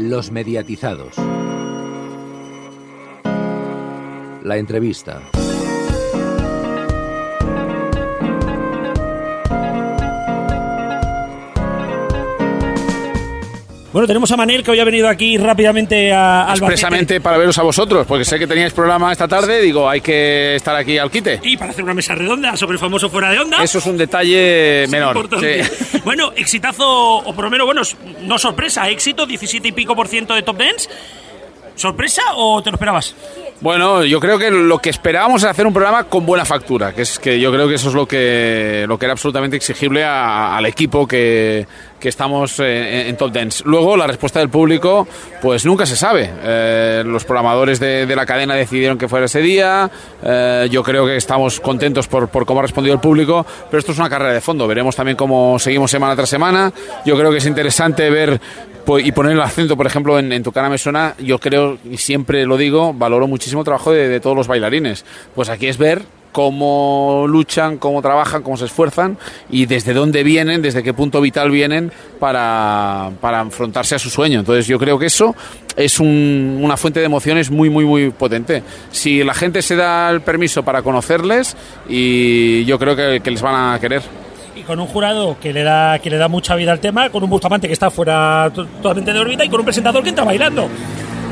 Los mediatizados. La entrevista. Bueno, tenemos a Manel que hoy ha venido aquí rápidamente a Albacete. Expresamente para veros a vosotros, porque sé que teníais programa esta tarde, digo, hay que estar aquí al quite. Y para hacer una mesa redonda sobre el famoso fuera de onda. Eso es un detalle Es menor. importante. sí. Bueno, exitazo, o por lo menos, bueno, no sorpresa, éxito, 17 y pico por ciento de top dance. ¿Sorpresa o te lo esperabas? Bueno, yo creo que lo que esperábamos era hacer un programa con buena factura, que es que yo creo que eso es lo que, lo que era absolutamente exigible a- al equipo que, que estamos eh, en, en Top Dance. Luego, la respuesta del público, pues nunca se sabe. Eh, los programadores de, la cadena decidieron que fuera ese día. Eh, yo creo que estamos contentos por, por cómo ha respondido el público, pero esto es una carrera de fondo. Veremos también cómo seguimos semana tras semana. Yo creo que es interesante ver y poner el acento, por ejemplo, en, Tu cara me suena, yo creo, y siempre lo digo, valoro muchísimo el trabajo de, de todos los bailarines. Pues aquí es ver cómo luchan, cómo trabajan, cómo se esfuerzan y desde dónde vienen, desde qué punto vital vienen para, para enfrentarse a su sueño. Entonces yo creo que eso es un- una fuente de emociones muy, muy, muy potente. Si la gente se da el permiso para conocerles y yo creo que, que les van a querer. Y con un jurado que le da que le da mucha vida al tema, con un Bustamante que está fuera to- totalmente de órbita y con un presentador que entra bailando.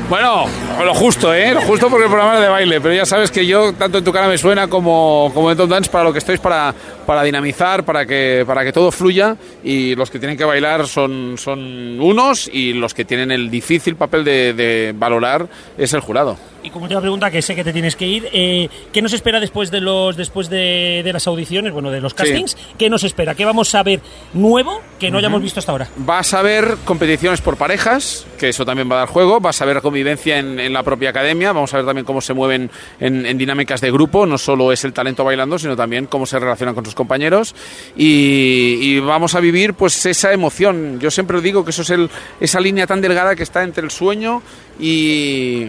Bueno, lo justo, ¿eh? Lo justo porque el programa es de baile, pero ya sabes que yo, tanto en tu cara me suena como, como en Top Dance, para lo que estoy es para, para dinamizar, para que, para que todo fluya y los que tienen que bailar son, son unos y los que tienen el difícil papel de, de valorar es el jurado. Y como última pregunta, que sé que te tienes que ir, eh, ¿qué nos espera después de los después de, de las audiciones, bueno, de los castings? ¿Qué nos espera? ¿Qué vamos a ver nuevo que no hayamos visto hasta ahora? Vas a ver competiciones por parejas, que eso también va a dar juego. Vas a ver convivencia en, en la propia academia. Vamos a ver también cómo se mueven en, en dinámicas de grupo. No solo es el talento bailando, sino también cómo se relacionan con sus compañeros. Y, vamos a vivir pues esa emoción. Yo siempre digo que eso es el, esa línea tan delgada que está entre el sueño y,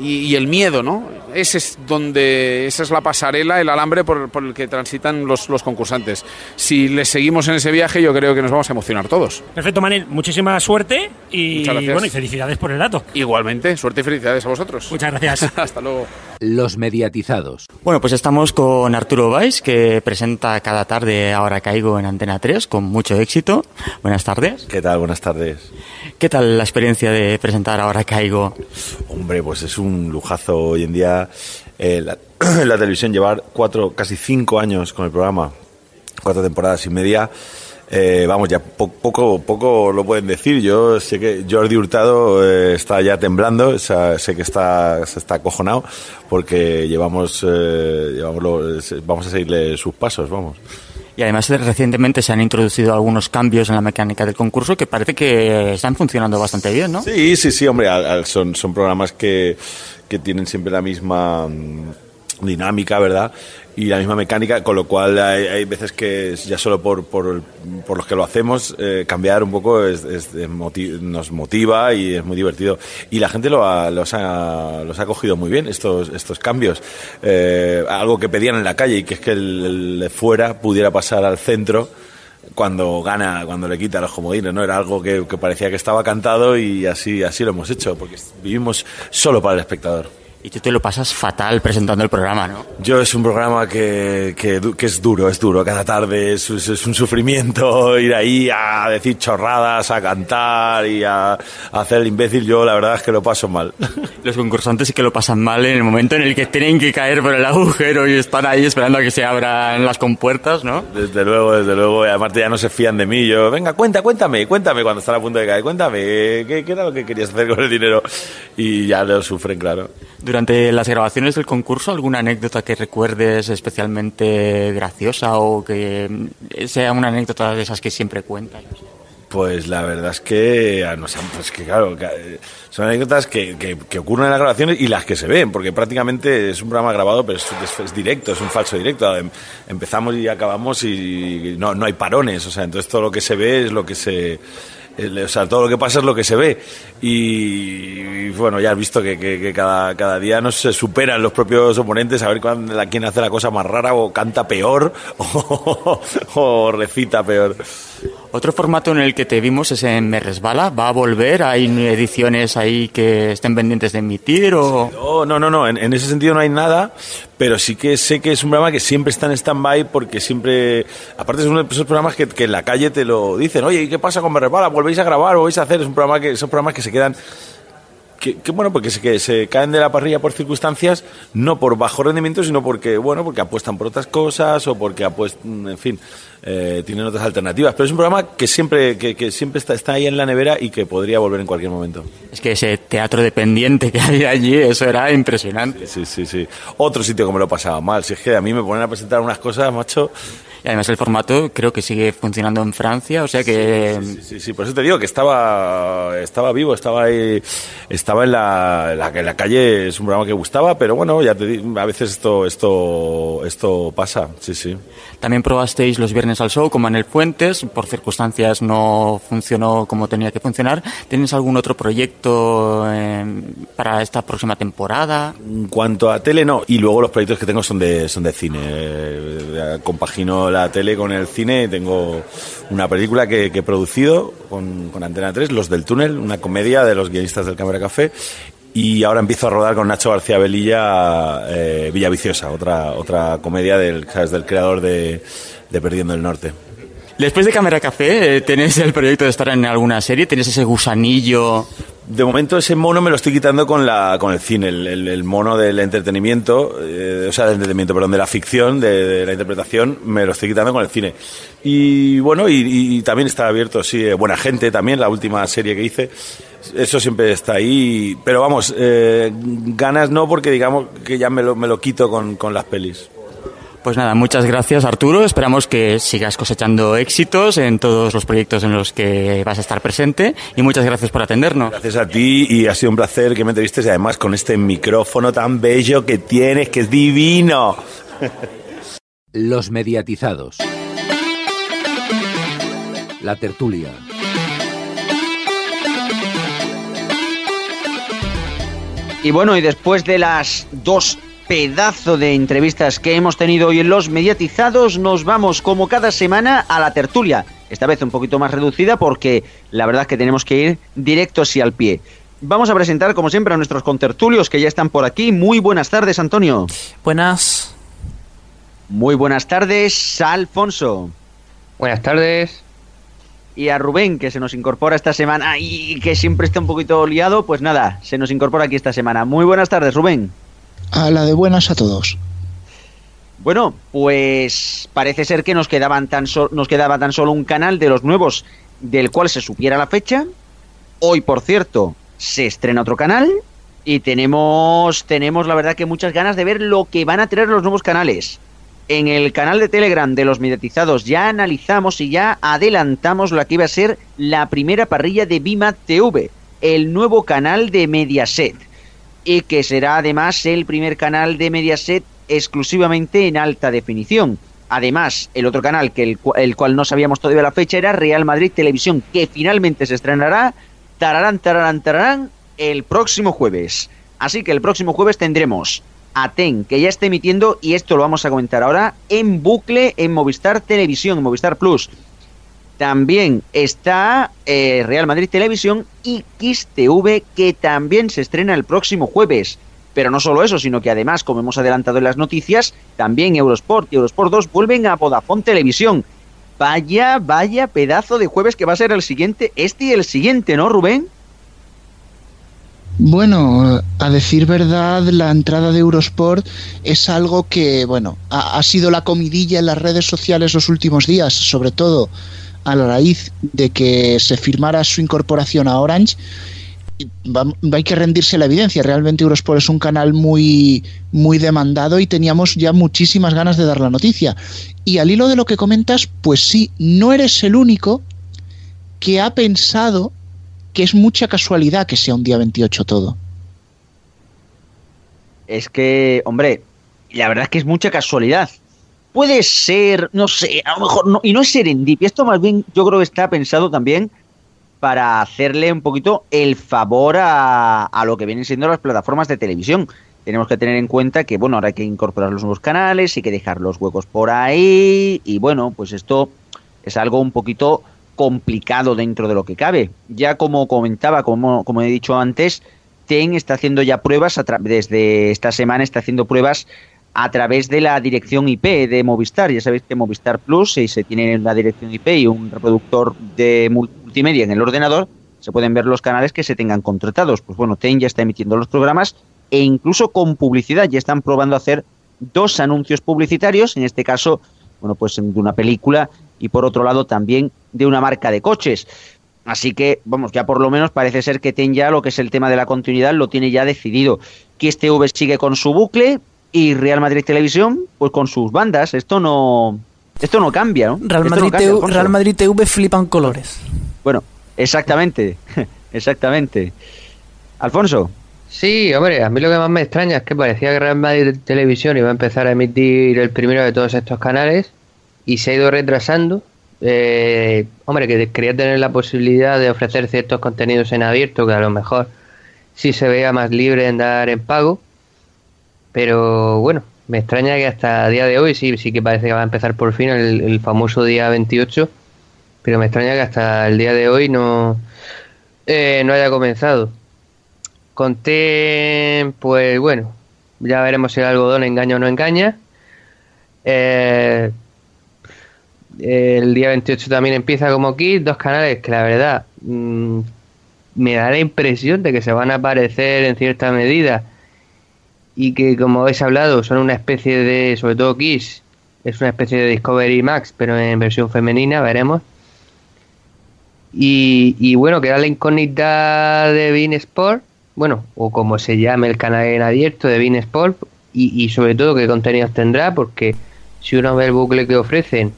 y, y el miedo, ¿no? Ese es donde, esa es la pasarela, el alambre por, por el que transitan los, los concursantes. Si les seguimos en ese viaje, yo creo que nos vamos a emocionar todos. Perfecto, Manel, muchísima suerte bueno, y felicidades por el dato. Igualmente, suerte y felicidades a vosotros. Muchas gracias. Hasta luego. Los mediatizados. Bueno, pues estamos con Arturo Valls, que presenta cada tarde Ahora Caigo en Antena 3, con mucho éxito. Buenas tardes. ¿Qué tal? Buenas tardes. ¿Qué tal la experiencia de presentar Ahora Caigo? Hombre, pues es un lujazo hoy en día eh, la, televisión llevar cuatro, casi cinco años con el programa, cuatro temporadas y media. Eh, vamos, ya po- poco, poco lo pueden decir. Yo sé que Jordi Hurtado eh, está ya temblando, sé que está, se está acojonado porque llevamos, eh, llevamos lo- vamos a seguirle sus pasos, vamos. Y además eh, recientemente se han introducido algunos cambios en la mecánica del concurso que parece que están funcionando bastante bien, ¿no? Sí, sí, sí, hombre, son, son programas que, que tienen siempre la misma mm, dinámica, ¿verdad? Y la misma mecánica, con lo cual hay, hay veces que ya solo por, por, por los que lo hacemos, eh, cambiar un poco es- es- es moti- nos motiva y es muy divertido. Y la gente lo ha, los, ha, los ha cogido muy bien, estos, estos cambios. Eh, algo que pedían en la calle y que es que el, el de fuera pudiera pasar al centro cuando gana, cuando le quita los comodines, ¿no? Era algo que, que parecía que estaba cantado y así, así lo hemos hecho, porque vivimos solo para el espectador. Y tú te lo pasas fatal presentando el programa, ¿no? Yo es un programa que, que, que es duro, es duro. Cada tarde es, es- es un sufrimiento ir ahí a decir chorradas, a cantar y a, a hacer el imbécil. Yo la verdad es que lo paso mal. Los concursantes sí que lo pasan mal en el momento en el que tienen que caer por el agujero y están ahí esperando a que se abran las compuertas, ¿no? Desde luego, desde luego. Y además ya no se fían de mí. Yo, venga, cuenta, cuéntame, cuéntame cuando están a punto de caer. Cuéntame, ¿qué, qué era lo que querías hacer con el dinero? Y ya lo sufren, claro. Durante las grabaciones del concurso, ¿alguna anécdota que recuerdes especialmente graciosa o que sea una anécdota de esas que siempre cuentas? Pues la verdad es que ah, pues que claro, eh, son anécdotas que, que, ocurren en las grabaciones y las que se ven, porque prácticamente es un programa grabado, pero es, es- directo, es un falso directo. Em- Empezamos y acabamos y no, no hay parones, o sea, entonces todo lo que se ve es lo que se o sea, todo lo que pasa es lo que se ve. Y, y, bueno, ya has visto que, que- que cada, cada día nos se superan los propios oponentes a ver cuán- la- quién hace la cosa más rara o canta peor o, o recita peor. Otro formato en el que te vimos es en Me Resbala. ¿Va a volver? ¿Hay ediciones ahí que estén pendientes de emitir? O... No, no, no, En, ese sentido no hay nada, pero sí que sé que es un programa que siempre está en stand-by porque siempre. Aparte, es uno de esos programas que, en la calle te lo dicen. Oye, ¿y qué pasa con Me Resbala? ¿Volvéis a grabar? ¿Volvéis a hacer? Es un programa que, esos programas que se quedan que, bueno, porque se, que se caen de la parrilla por circunstancias, no por bajo rendimiento, sino porque, bueno, porque apuestan por otras cosas o porque apuestan, en fin, eh, tienen otras alternativas. Pero es un programa que siempre, que, que, siempre está, está ahí en la nevera y que podría volver en cualquier momento. Es que ese teatro dependiente que hay allí, eso era impresionante. Sí, sí, sí. Otro sitio que me lo pasaba mal. Si es que a mí me ponen a presentar unas cosas, macho, y además el formato creo que sigue funcionando en Francia, o sea que... Sí, sí, sí, por eso te digo que estaba, estaba vivo, estaba ahí, estaba en la, en la, calle, es un programa que gustaba, pero bueno, ya te a veces esto, esto, esto pasa, sí, sí. También probasteis los viernes al show como en el Fuentes, por circunstancias no funcionó como tenía que funcionar. ¿Tienes algún otro proyecto eh, para esta próxima temporada? En cuanto a tele, no, y luego los proyectos que tengo son de, son de cine. Eh, compagino la tele con el cine. Tengo una película que, he producido con, Antena 3, Los del Túnel, una comedia de los guionistas del Cámara Café. Y ahora empiezo a rodar con Nacho García Velilla eh, Villa Viciosa, otra, otra comedia del, del creador de Perdiendo el Norte. Después de Cámara Café, eh, ¿tienes el proyecto de estar en alguna serie? ¿Tienes ese gusanillo? De momento ese mono me lo estoy quitando con la con el cine, el, mono del entretenimiento, eh, o sea, del entretenimiento, perdón, de la ficción, de, la interpretación, me lo estoy quitando con el cine. Y bueno, y, también está abierto, sí, eh, Buena Gente también, la última serie que hice, eso siempre está ahí, pero vamos, eh, ganas no porque digamos que ya me lo, me lo quito con, con las pelis. Pues nada, muchas gracias Arturo. Esperamos que sigas cosechando éxitos en todos los proyectos en los que vas a estar presente y muchas gracias por atendernos. Gracias a ti y ha sido un placer que me entrevistes y además con este micrófono tan bello que tienes, que es divino. Los mediatizados. La tertulia. Y bueno, y después de las dos pedazo de entrevistas que hemos tenido hoy en los mediatizados, nos vamos como cada semana a la tertulia. Esta vez un poquito más reducida porque la verdad es que tenemos que ir directo así al pie. Vamos a presentar como siempre a nuestros contertulios que ya están por aquí. Muy buenas tardes, Antonio. Buenas. Muy buenas tardes, Alfonso. Buenas tardes. Y a Rubén, que se nos incorpora esta semana y que siempre está un poquito liado, pues nada, se nos incorpora aquí esta semana. Muy buenas tardes, Rubén. A la de buenas a todos. Bueno, pues parece ser que nos, quedaban tan nos quedaba tan solo un canal de los nuevos del cual se supiera la fecha. Hoy, por cierto, se estrena otro canal y tenemos, tenemos la verdad que muchas ganas de ver lo que van a tener los nuevos canales. En el canal de Telegram de los mediatizados ya analizamos y ya adelantamos lo que iba a ser la primera parrilla de Bima TV, el nuevo canal de Mediaset y que será además el primer canal de Mediaset exclusivamente en alta definición. Además, el otro canal que el, cual no sabíamos todavía la fecha era Real Madrid Televisión, que finalmente se estrenará tararán, tararán, tararán el próximo jueves. Así que el próximo jueves tendremos a TEN, que ya está emitiendo, y esto lo vamos a comentar ahora, en bucle en Movistar Televisión, Movistar Plus. También está eh, Real Madrid Televisión y XTV, que también se estrena el próximo jueves. Pero no solo eso, sino que además, como hemos adelantado en las noticias, también Eurosport y Eurosport 2 vuelven a Vodafone Televisión. Vaya, vaya pedazo de jueves que va a ser el siguiente, este y el siguiente, ¿no, Rubén? Bueno, a decir verdad, la entrada de Eurosport es algo que, bueno, ha sido la comidilla en las redes sociales los últimos días, sobre todo a la raíz de que se firmara su incorporación a Orange, hay que rendirse la evidencia. Realmente Eurosport es un canal muy, muy demandado y teníamos ya muchísimas ganas de dar la noticia. Y al hilo de lo que comentas, pues sí, no eres el único que ha pensado que es mucha casualidad que sea un día 28 todo. Es que, hombre, la verdad es que es mucha casualidad puede ser, no sé, a lo mejor no, y no es serendipia, esto más bien yo creo que está pensado también para hacerle un poquito el favor a, a lo que vienen siendo las plataformas de televisión. Tenemos que tener en cuenta que, bueno, ahora hay que incorporar los nuevos canales, hay que dejar los huecos por ahí, y bueno, pues esto es algo un poquito complicado dentro de lo que cabe. Ya como comentaba, como, como he dicho antes, TEN está haciendo ya pruebas, desde esta semana está haciendo pruebas a través de la dirección IP de Movistar. Ya sabéis que Movistar Plus, si se tiene la dirección IP y un reproductor de multimedia en el ordenador, se pueden ver los canales que se tengan contratados. Pues bueno, TEN ya está emitiendo los programas e incluso con publicidad. Ya están probando hacer dos anuncios publicitarios, en este caso, bueno, pues de una película y por otro lado también de una marca de coches. Así que, vamos, ya por lo menos parece ser que TEN ya lo que es el tema de la continuidad lo tiene ya decidido. Que este V sigue con su bucle y Real Madrid Televisión, pues con sus bandas. Esto no, esto no cambia, ¿no? Real Madrid, Real Madrid TV flipan colores. Bueno, exactamente, exactamente. Alfonso. Sí, hombre, a mí lo que más me extraña es que parecía que Real Madrid Televisión iba a empezar a emitir el primero de todos estos canales y se ha ido retrasando. Eh, hombre, que quería tener la posibilidad de ofrecer ciertos contenidos en abierto que a lo mejor sí se vea más libre en dar en pago. Pero bueno, me extraña que hasta el día de hoy sí, sí que parece que va a empezar por fin el, famoso día 28. Pero me extraña que hasta el día de hoy no, eh, no haya comenzado. Conté, pues bueno, ya veremos si el algodón engaña o no engaña. Eh, el día 28 también empieza como Kit, dos canales que la verdad mm, me da la impresión de que se van a aparecer en cierta medida y que como habéis hablado son una especie de, sobre todo Kiss, es una especie de Discovery Max, pero en versión femenina, veremos. Y, y bueno, queda la incógnita de Bean Sport, bueno, o como se llame el canal en abierto de Bean Sport, y, y sobre todo qué contenidos tendrá, porque si uno ve el bucle que ofrecen,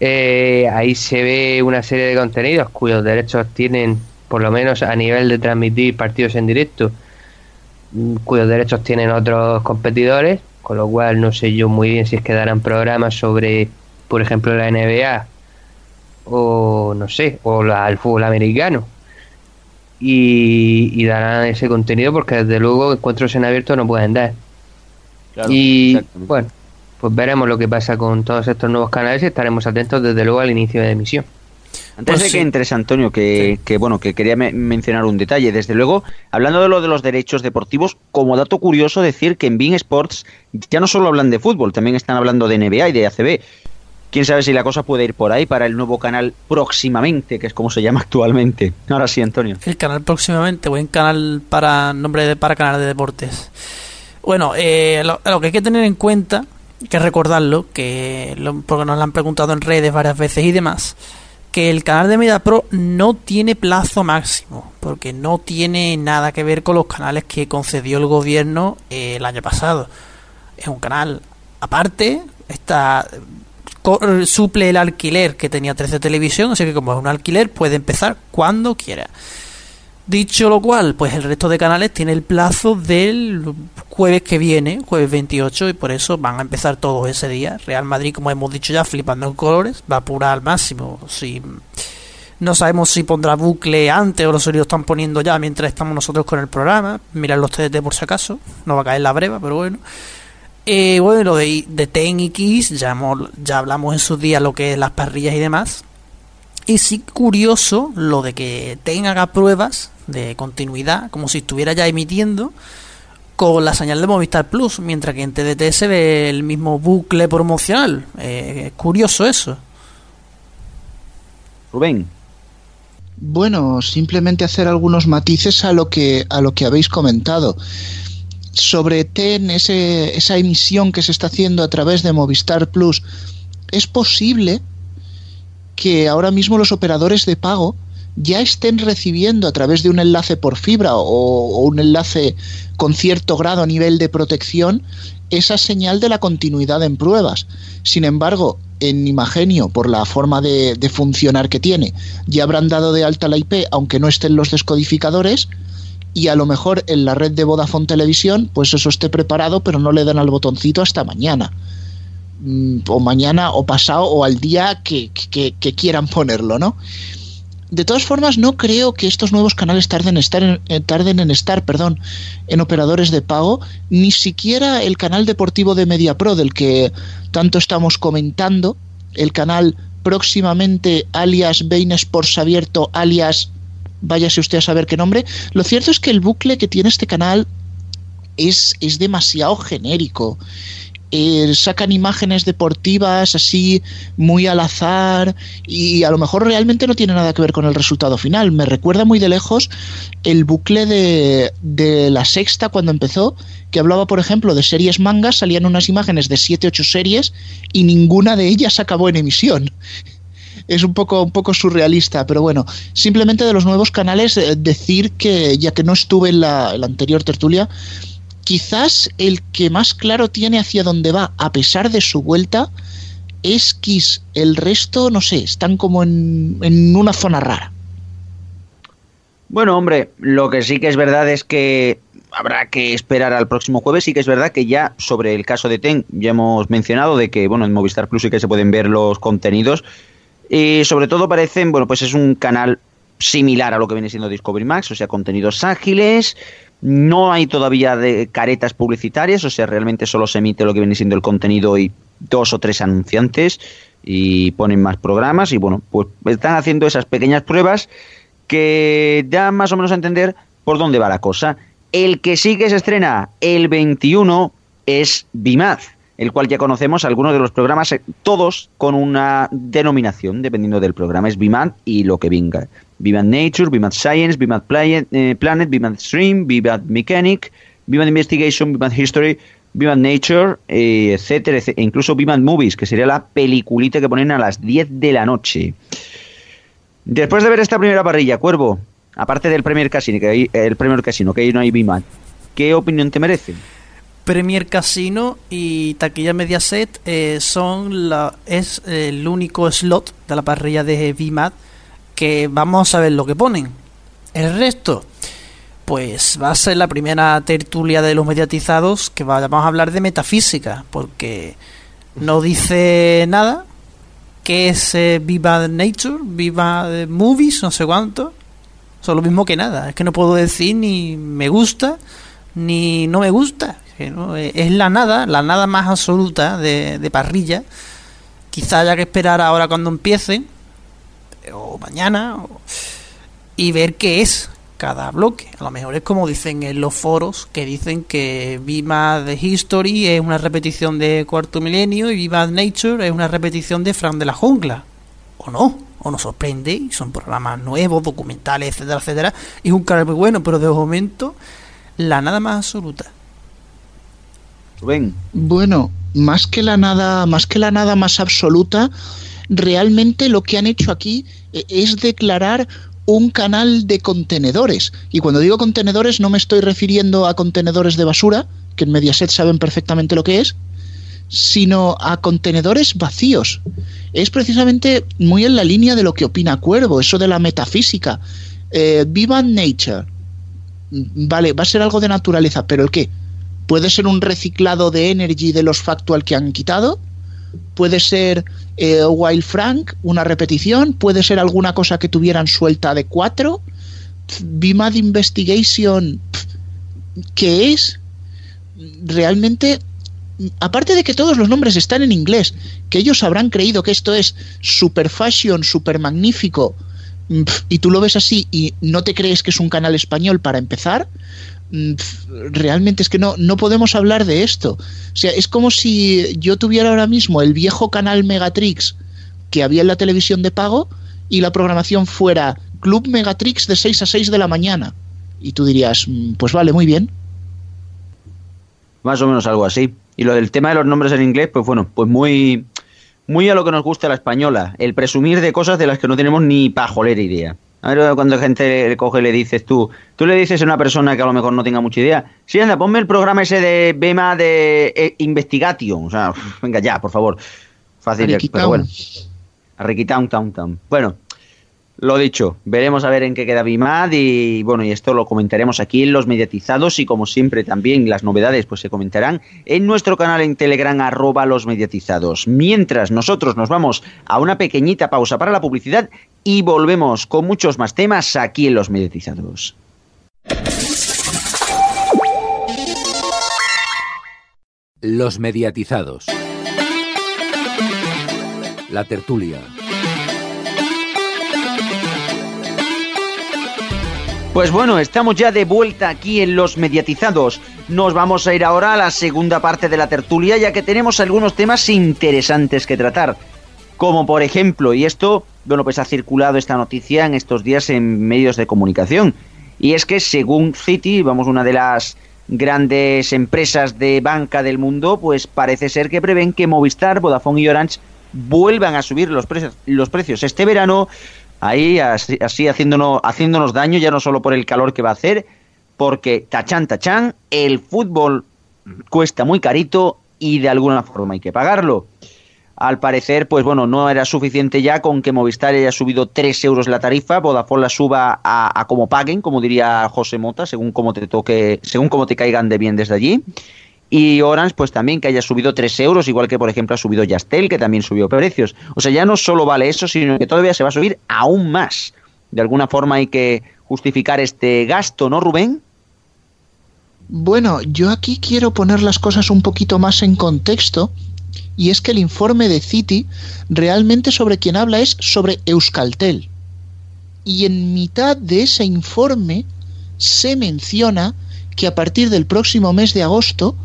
eh, ahí se ve una serie de contenidos cuyos derechos tienen, por lo menos a nivel de transmitir partidos en directo, cuyos derechos tienen otros competidores, con lo cual no sé yo muy bien si es que darán programas sobre, por ejemplo, la NBA o no sé, o la, el fútbol americano. Y, darán ese contenido porque desde luego encuentros en abierto no pueden dar. y bueno, pues veremos lo que pasa con todos estos nuevos canales y estaremos atentos desde luego al inicio de emisión. Antes pues de que entres, Antonio, que, bueno, que quería mencionar un detalle. Desde luego, hablando de lo de los derechos deportivos, como dato curioso decir que en Bing Sports ya no solo hablan de fútbol, también están hablando de NBA y de ACB. Quién sabe si la cosa puede ir por ahí para el nuevo canal próximamente, que es como se llama actualmente. Ahora sí, Antonio. El canal próximamente, buen canal para nombre de, para canal de deportes. Bueno, eh, lo que hay que tener en cuenta que recordarlo, que porque nos lo han preguntado en redes varias veces y demás, que el canal de Media Pro no tiene plazo máximo, porque no tiene nada que ver con los canales que concedió el gobierno eh, el año pasado. Es un canal aparte, está suple el alquiler que tenía 13 Televisión, así que como es un alquiler puede empezar cuando quiera. Dicho lo cual, pues el resto de canales tiene el plazo del jueves que viene, jueves 28, y por eso van a empezar todos ese día. Real Madrid, como hemos dicho ya, flipando en colores, va a apurar al máximo. Si no sabemos si pondrá bucle antes o lo lo están poniendo ya mientras estamos nosotros con el programa. Mirad los TDT por si acaso, no va a caer la breva, pero bueno. Eh, bueno, lo de, de Ten y Kiss, ya, ya hablamos en sus días lo que es las parrillas y demás. Y sí curioso lo de que Ten haga pruebas de continuidad, como si estuviera ya emitiendo con la señal de Movistar Plus, mientras que en TDT se ve el mismo bucle promocional. Eh, es curioso eso. Rubén. Bueno, simplemente hacer algunos matices a lo que a lo que habéis comentado sobre TEN, ese, esa emisión que se está haciendo a través de Movistar Plus. Es posible que ahora mismo los operadores de pago ya estén recibiendo a través de un enlace por fibra o, un enlace con cierto grado a nivel de protección esa señal de la continuidad en pruebas. Sin embargo, en Imagenio, por la forma de, de, funcionar que tiene, ya habrán dado de alta la IP, aunque no estén los descodificadores, y a lo mejor en la red de Vodafone Televisión, pues eso esté preparado, pero no le dan al botoncito hasta mañana. Mm, o mañana, o pasado, o al día que, que, que quieran ponerlo, ¿no? De todas formas, no creo que estos nuevos canales tarden, estar en, eh, tarden en estar perdón, en operadores de pago, ni siquiera el canal deportivo de MediaPro, del que tanto estamos comentando, el canal próximamente alias Bein Sports Abierto, alias váyase usted a saber qué nombre. Lo cierto es que el bucle que tiene este canal es, es demasiado genérico. Eh, sacan imágenes deportivas así muy al azar y a lo mejor realmente no tiene nada que ver con el resultado final. Me recuerda muy de lejos el bucle de, de la sexta cuando empezó, que hablaba por ejemplo de series mangas, salían unas imágenes de 7-8 series y ninguna de ellas acabó en emisión es un poco, un poco surrealista, pero bueno, simplemente de los nuevos canales eh, decir que, ya que no estuve la, en la anterior tertulia, quizás el que más claro tiene hacia dónde va, a pesar de su vuelta, es Kiss. El resto, no sé, están como en, en una zona rara. Bueno, hombre, lo que sí que es verdad es que habrá que esperar al próximo jueves. Sí que es verdad que ya sobre el caso de Ten ya hemos mencionado de que, bueno, en Movistar Plus sí que se pueden ver los contenidos. Y sobre todo parecen, bueno, pues es un canal similar a lo que viene siendo Discovery Max, o sea, contenidos ágiles, no hay todavía de caretas publicitarias, o sea, realmente solo se emite lo que viene siendo el contenido y dos o tres anunciantes y ponen más programas y bueno, pues están haciendo esas pequeñas pruebas que dan más o menos a entender por dónde va la cosa. El que sí que se estrena el 21 es Bimaz el cual ya conocemos algunos de los programas, eh, todos con una denominación, dependiendo del programa. Es BIMAD y lo que venga. BIMAD Nature, BIMAD Science, BIMAD Planet, eh, BIMAD Stream, BIMAD Mechanic, BIMAD Investigation, BIMAD History, BIMAD Nature, eh, etcétera, e incluso BIMAD Movies, que sería la peliculita que ponen a las 10 de la noche. Después de ver esta primera parrilla, Cuervo, aparte del Premier Casino, que hay, el Premier Casino, que ahí no hay BIMAD, ¿qué opinión te merece? Premier Casino y Taquilla Mediaset eh, son es el único slot de la parrilla de VMAT que vamos a ver lo que ponen. El resto, pues va a ser la primera tertulia de los mediatizados que vamos a hablar de metafísica, porque no dice nada, que es eh, Viva Nature, Viva Movies, no sé cuánto. Son lo mismo que nada, es que no puedo decir ni me gusta ni no me gusta. Eh, es la nada, la nada más absoluta de, parrilla. Quizá haya que esperar ahora cuando empiece, o mañana, y ver qué es cada bloque. A lo mejor es como dicen en los foros, que dicen que Viva de History es una repetición de Cuarto Milenio y Viva Nature es una repetición de Fran de la Jungla. O no, o nos sorprende, y son programas nuevos, documentales, etcétera, etcétera. Y es un canal muy bueno, pero de momento, la nada más absoluta. Bueno, más que la nada, más que la nada más absoluta, realmente lo que han hecho aquí eh, es declarar un canal de contenedores. Y cuando digo contenedores no me estoy refiriendo a contenedores de basura, que en Mediaset saben perfectamente lo que es, sino a contenedores vacíos. Es precisamente muy en la línea de lo que opina Cuervo, eso de la metafísica. Eh, viva Nature. Vale, va a ser algo de naturaleza, pero ¿el qué? Puede ser un reciclado de energy de los factual que han quitado. Puede ser eh, Wild Frank, una repetición. Puede ser alguna cosa que tuvieran suelta de cuatro. BIMAD Investigation, ¿qué es? Realmente, aparte de que todos los nombres están en inglés, que ellos habrán creído que esto es super fashion, super magnífico, y tú lo ves así y no te crees que es un canal español para empezar, realmente es que no, no podemos hablar de esto. O sea, es como si yo tuviera ahora mismo el viejo canal Megatrix que había en la televisión de pago y la programación fuera Club Megatrix de 6 a 6 de la mañana. Y tú dirías, mm, pues vale, muy bien. Más o menos algo así. Y lo del tema de los nombres en inglés, pues bueno, pues muy, muy a lo que nos gusta la española. El presumir de cosas de las que no tenemos ni pajolera idea. A ver, cuando gente le coge le dices tú, tú le dices a una persona que a lo mejor no tenga mucha idea, sí, anda, ponme el programa ese de Bema de eh, Investigation. O sea, venga ya, por favor. Fácil, pero bueno. Town, Town, Town. Bueno, lo dicho, veremos a ver en qué queda Bimad y bueno, y esto lo comentaremos aquí en los mediatizados y como siempre también las novedades pues se comentarán en nuestro canal en Telegram arroba los mediatizados. Mientras nosotros nos vamos a una pequeñita pausa para la publicidad y volvemos con muchos más temas aquí en los mediatizados. Los mediatizados. La tertulia Pues bueno, estamos ya de vuelta aquí en los mediatizados. Nos vamos a ir ahora a la segunda parte de la tertulia, ya que tenemos algunos temas interesantes que tratar. Como por ejemplo, y esto, bueno, pues ha circulado esta noticia en estos días en medios de comunicación. Y es que según Citi, vamos, una de las grandes empresas de banca del mundo, pues parece ser que prevén que Movistar, Vodafone y Orange vuelvan a subir los precios, los precios este verano, ahí así, así haciéndonos, haciéndonos daño, ya no solo por el calor que va a hacer, porque tachan, tachan, el fútbol cuesta muy carito y de alguna forma hay que pagarlo. Al parecer, pues bueno, no era suficiente ya con que Movistar haya subido 3 euros la tarifa, Vodafone la suba a, a como paguen, como diría José Mota, según como te toque, según como te caigan de bien desde allí. Y Orange, pues también que haya subido 3 euros, igual que por ejemplo ha subido Yastel, que también subió precios. O sea, ya no solo vale eso, sino que todavía se va a subir aún más. De alguna forma hay que justificar este gasto, ¿no, Rubén? Bueno, yo aquí quiero poner las cosas un poquito más en contexto y es que el informe de Citi realmente sobre quien habla es sobre Euskaltel. Y en mitad de ese informe se menciona que a partir del próximo mes de agosto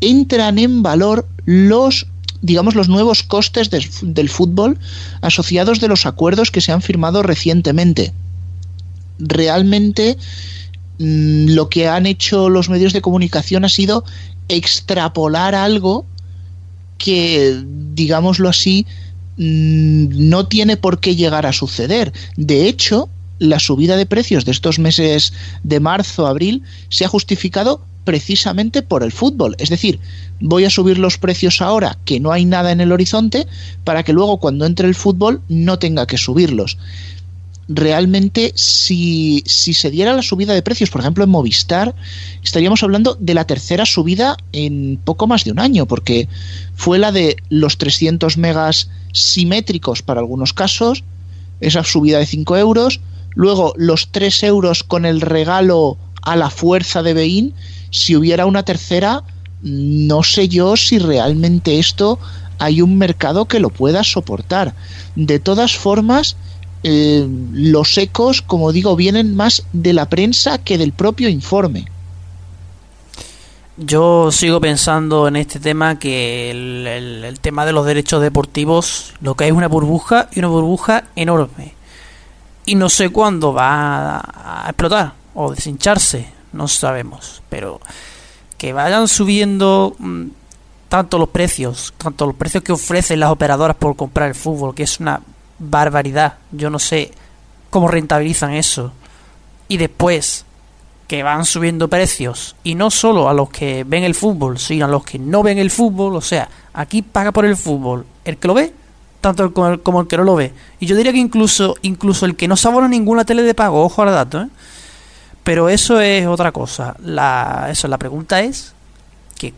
entran en valor los digamos los nuevos costes del, fútbol asociados de los acuerdos que se han firmado recientemente. Realmente mmm, lo que han hecho los medios de comunicación ha sido extrapolar algo que, digámoslo así, mmm, no tiene por qué llegar a suceder. De hecho, la subida de precios de estos meses de marzo, abril, se ha justificado precisamente por el fútbol. Es decir, voy a subir los precios ahora que no hay nada en el horizonte para que luego cuando entre el fútbol no tenga que subirlos. Realmente, si, si se diera la subida de precios, por ejemplo, en Movistar, estaríamos hablando de la tercera subida en poco más de un año, porque fue la de los 300 megas simétricos para algunos casos, esa subida de 5 euros, luego los 3 euros con el regalo a la fuerza de Bein, si hubiera una tercera, no sé yo si realmente esto hay un mercado que lo pueda soportar. De todas formas, eh, los ecos, como digo, vienen más de la prensa que del propio informe. Yo sigo pensando en este tema que el, el, tema de los derechos deportivos, lo que es una burbuja y una burbuja enorme. Y no sé cuándo va a, explotar o deshincharse, no sabemos. Pero que vayan subiendo mmm, tanto los precios, tanto los precios que ofrecen las operadoras por comprar el fútbol, que es una barbaridad. Yo no sé cómo rentabilizan eso. Y después que van subiendo precios y no solo a los que ven el fútbol, sino a los que no ven el fútbol, o sea, aquí paga por el fútbol el que lo ve, tanto el como, el, que no lo ve. Y yo diría que incluso incluso el que no se abona ninguna tele de pago, ojo al dato, ¿eh? Pero eso es otra cosa. La, eso, la pregunta es que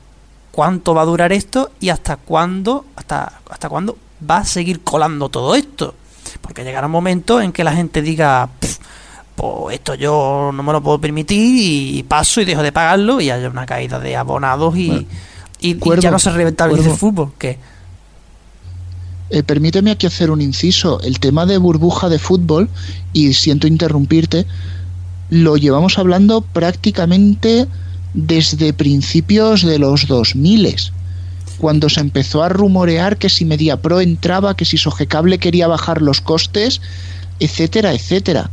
cuánto va a durar esto y hasta cuándo, hasta, hasta cuándo va a seguir colando todo esto. Porque llegará un momento en que la gente diga, pues esto yo no me lo puedo permitir y paso y dejo de pagarlo y haya una caída de abonados y, bueno, y, cuervo, y ya no se rentabiliza el fútbol. ¿Qué? Eh, permíteme aquí hacer un inciso. El tema de burbuja de fútbol, y siento interrumpirte, lo llevamos hablando prácticamente desde principios de los 2000 cuando se empezó a rumorear que si MediaPro entraba, que si Sogecable quería bajar los costes, etcétera, etcétera.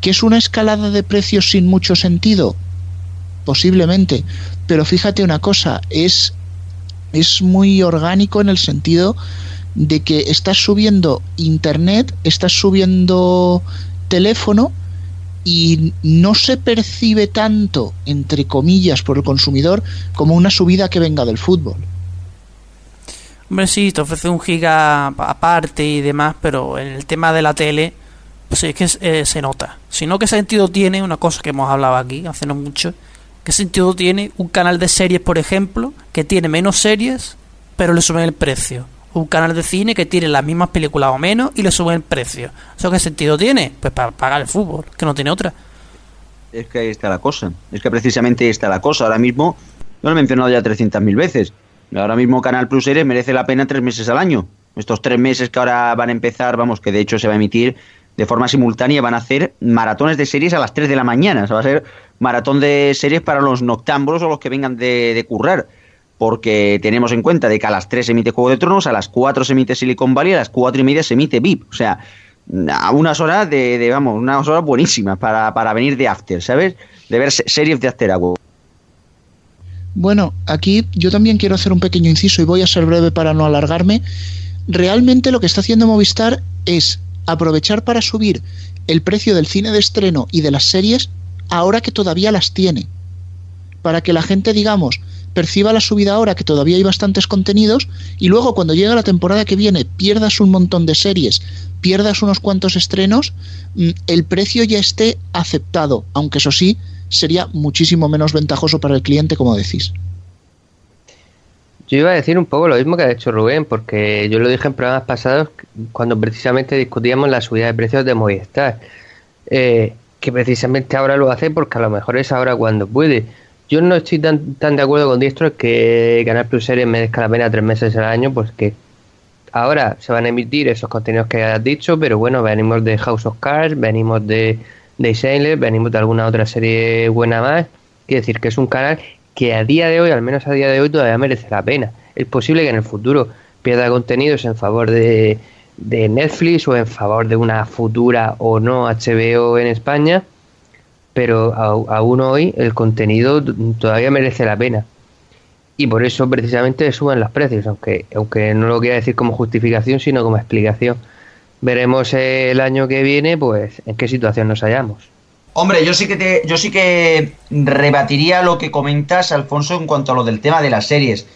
¿Que es una escalada de precios sin mucho sentido? Posiblemente. Pero fíjate una cosa, es, es muy orgánico en el sentido de que estás subiendo internet, estás subiendo teléfono y no se percibe tanto, entre comillas, por el consumidor como una subida que venga del fútbol. Hombre, sí, te ofrece un giga aparte y demás, pero en el tema de la tele, pues es que eh, se nota. Si no, ¿qué sentido tiene una cosa que hemos hablado aquí hace no mucho? ¿Qué sentido tiene un canal de series, por ejemplo, que tiene menos series, pero le suben el precio? Un canal de cine que tiene las mismas películas o menos y le suben el precio. ¿Eso qué sentido tiene? Pues para pagar el fútbol, que no tiene otra. Es que ahí está la cosa. Es que precisamente ahí está la cosa. Ahora mismo, yo lo he mencionado ya 300.000 veces. Ahora mismo Canal Plus Series merece la pena tres meses al año. Estos tres meses que ahora van a empezar, vamos, que de hecho se va a emitir de forma simultánea van a hacer maratones de series a las 3 de la mañana. O sea, va a ser maratón de series para los noctámbulos o los que vengan de, de currar. Porque tenemos en cuenta de que a las 3 se emite Juego de Tronos, a las 4 se emite Silicon Valley, a las 4 y media se emite VIP. O sea, a unas horas de, vamos, unas horas buenísimas para, para venir de after, ¿sabes? De ver se- series de after hour. Bueno, aquí yo también quiero hacer un pequeño inciso y voy a ser breve para no alargarme. Realmente lo que está haciendo Movistar es aprovechar para subir el precio del cine de estreno y de las series ahora que todavía las tiene. Para que la gente, digamos, perciba la subida ahora que todavía hay bastantes contenidos y luego cuando llegue la temporada que viene pierdas un montón de series, pierdas unos cuantos estrenos, mm, el precio ya esté aceptado, aunque eso sí, sería muchísimo menos ventajoso para el cliente, como decís. Yo iba a decir un poco lo mismo que ha hecho Rubén, porque yo lo dije en programas pasados cuando precisamente discutíamos la subida de precios de Movistar, eh, que precisamente ahora lo hace porque a lo mejor es ahora cuando puede. Yo no estoy tan, tan de acuerdo con Diestro que Canal Plus Series merezca la pena tres meses al año, pues que ahora se van a emitir esos contenidos que has dicho, pero bueno, venimos de House of Cards, venimos de, de Shameless, venimos de alguna otra serie buena más. Quiere decir que es un canal que a día de hoy, al menos a día de hoy, todavía merece la pena. Es posible que en el futuro pierda contenidos en favor de, de Netflix o en favor de una futura o no HBO en España, pero aún hoy el contenido todavía merece la pena. Y por eso precisamente suben los precios, aunque, aunque no lo quiera decir como justificación, sino como explicación. Veremos el año que viene, pues, en qué situación nos hallamos. Hombre, yo sí que te, yo sí que rebatiría lo que comentas, Alfonso, en cuanto a lo del tema de las series.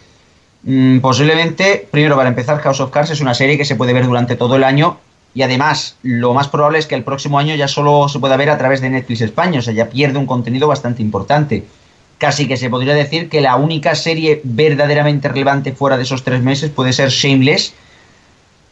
Mm, posiblemente, primero para empezar, House of Cards es una serie que se puede ver durante todo el año y además lo más probable es que el próximo año ya solo se pueda ver a través de Netflix España, o sea, ya pierde un contenido bastante importante. Casi que se podría decir que la única serie verdaderamente relevante fuera de esos tres meses puede ser Shameless,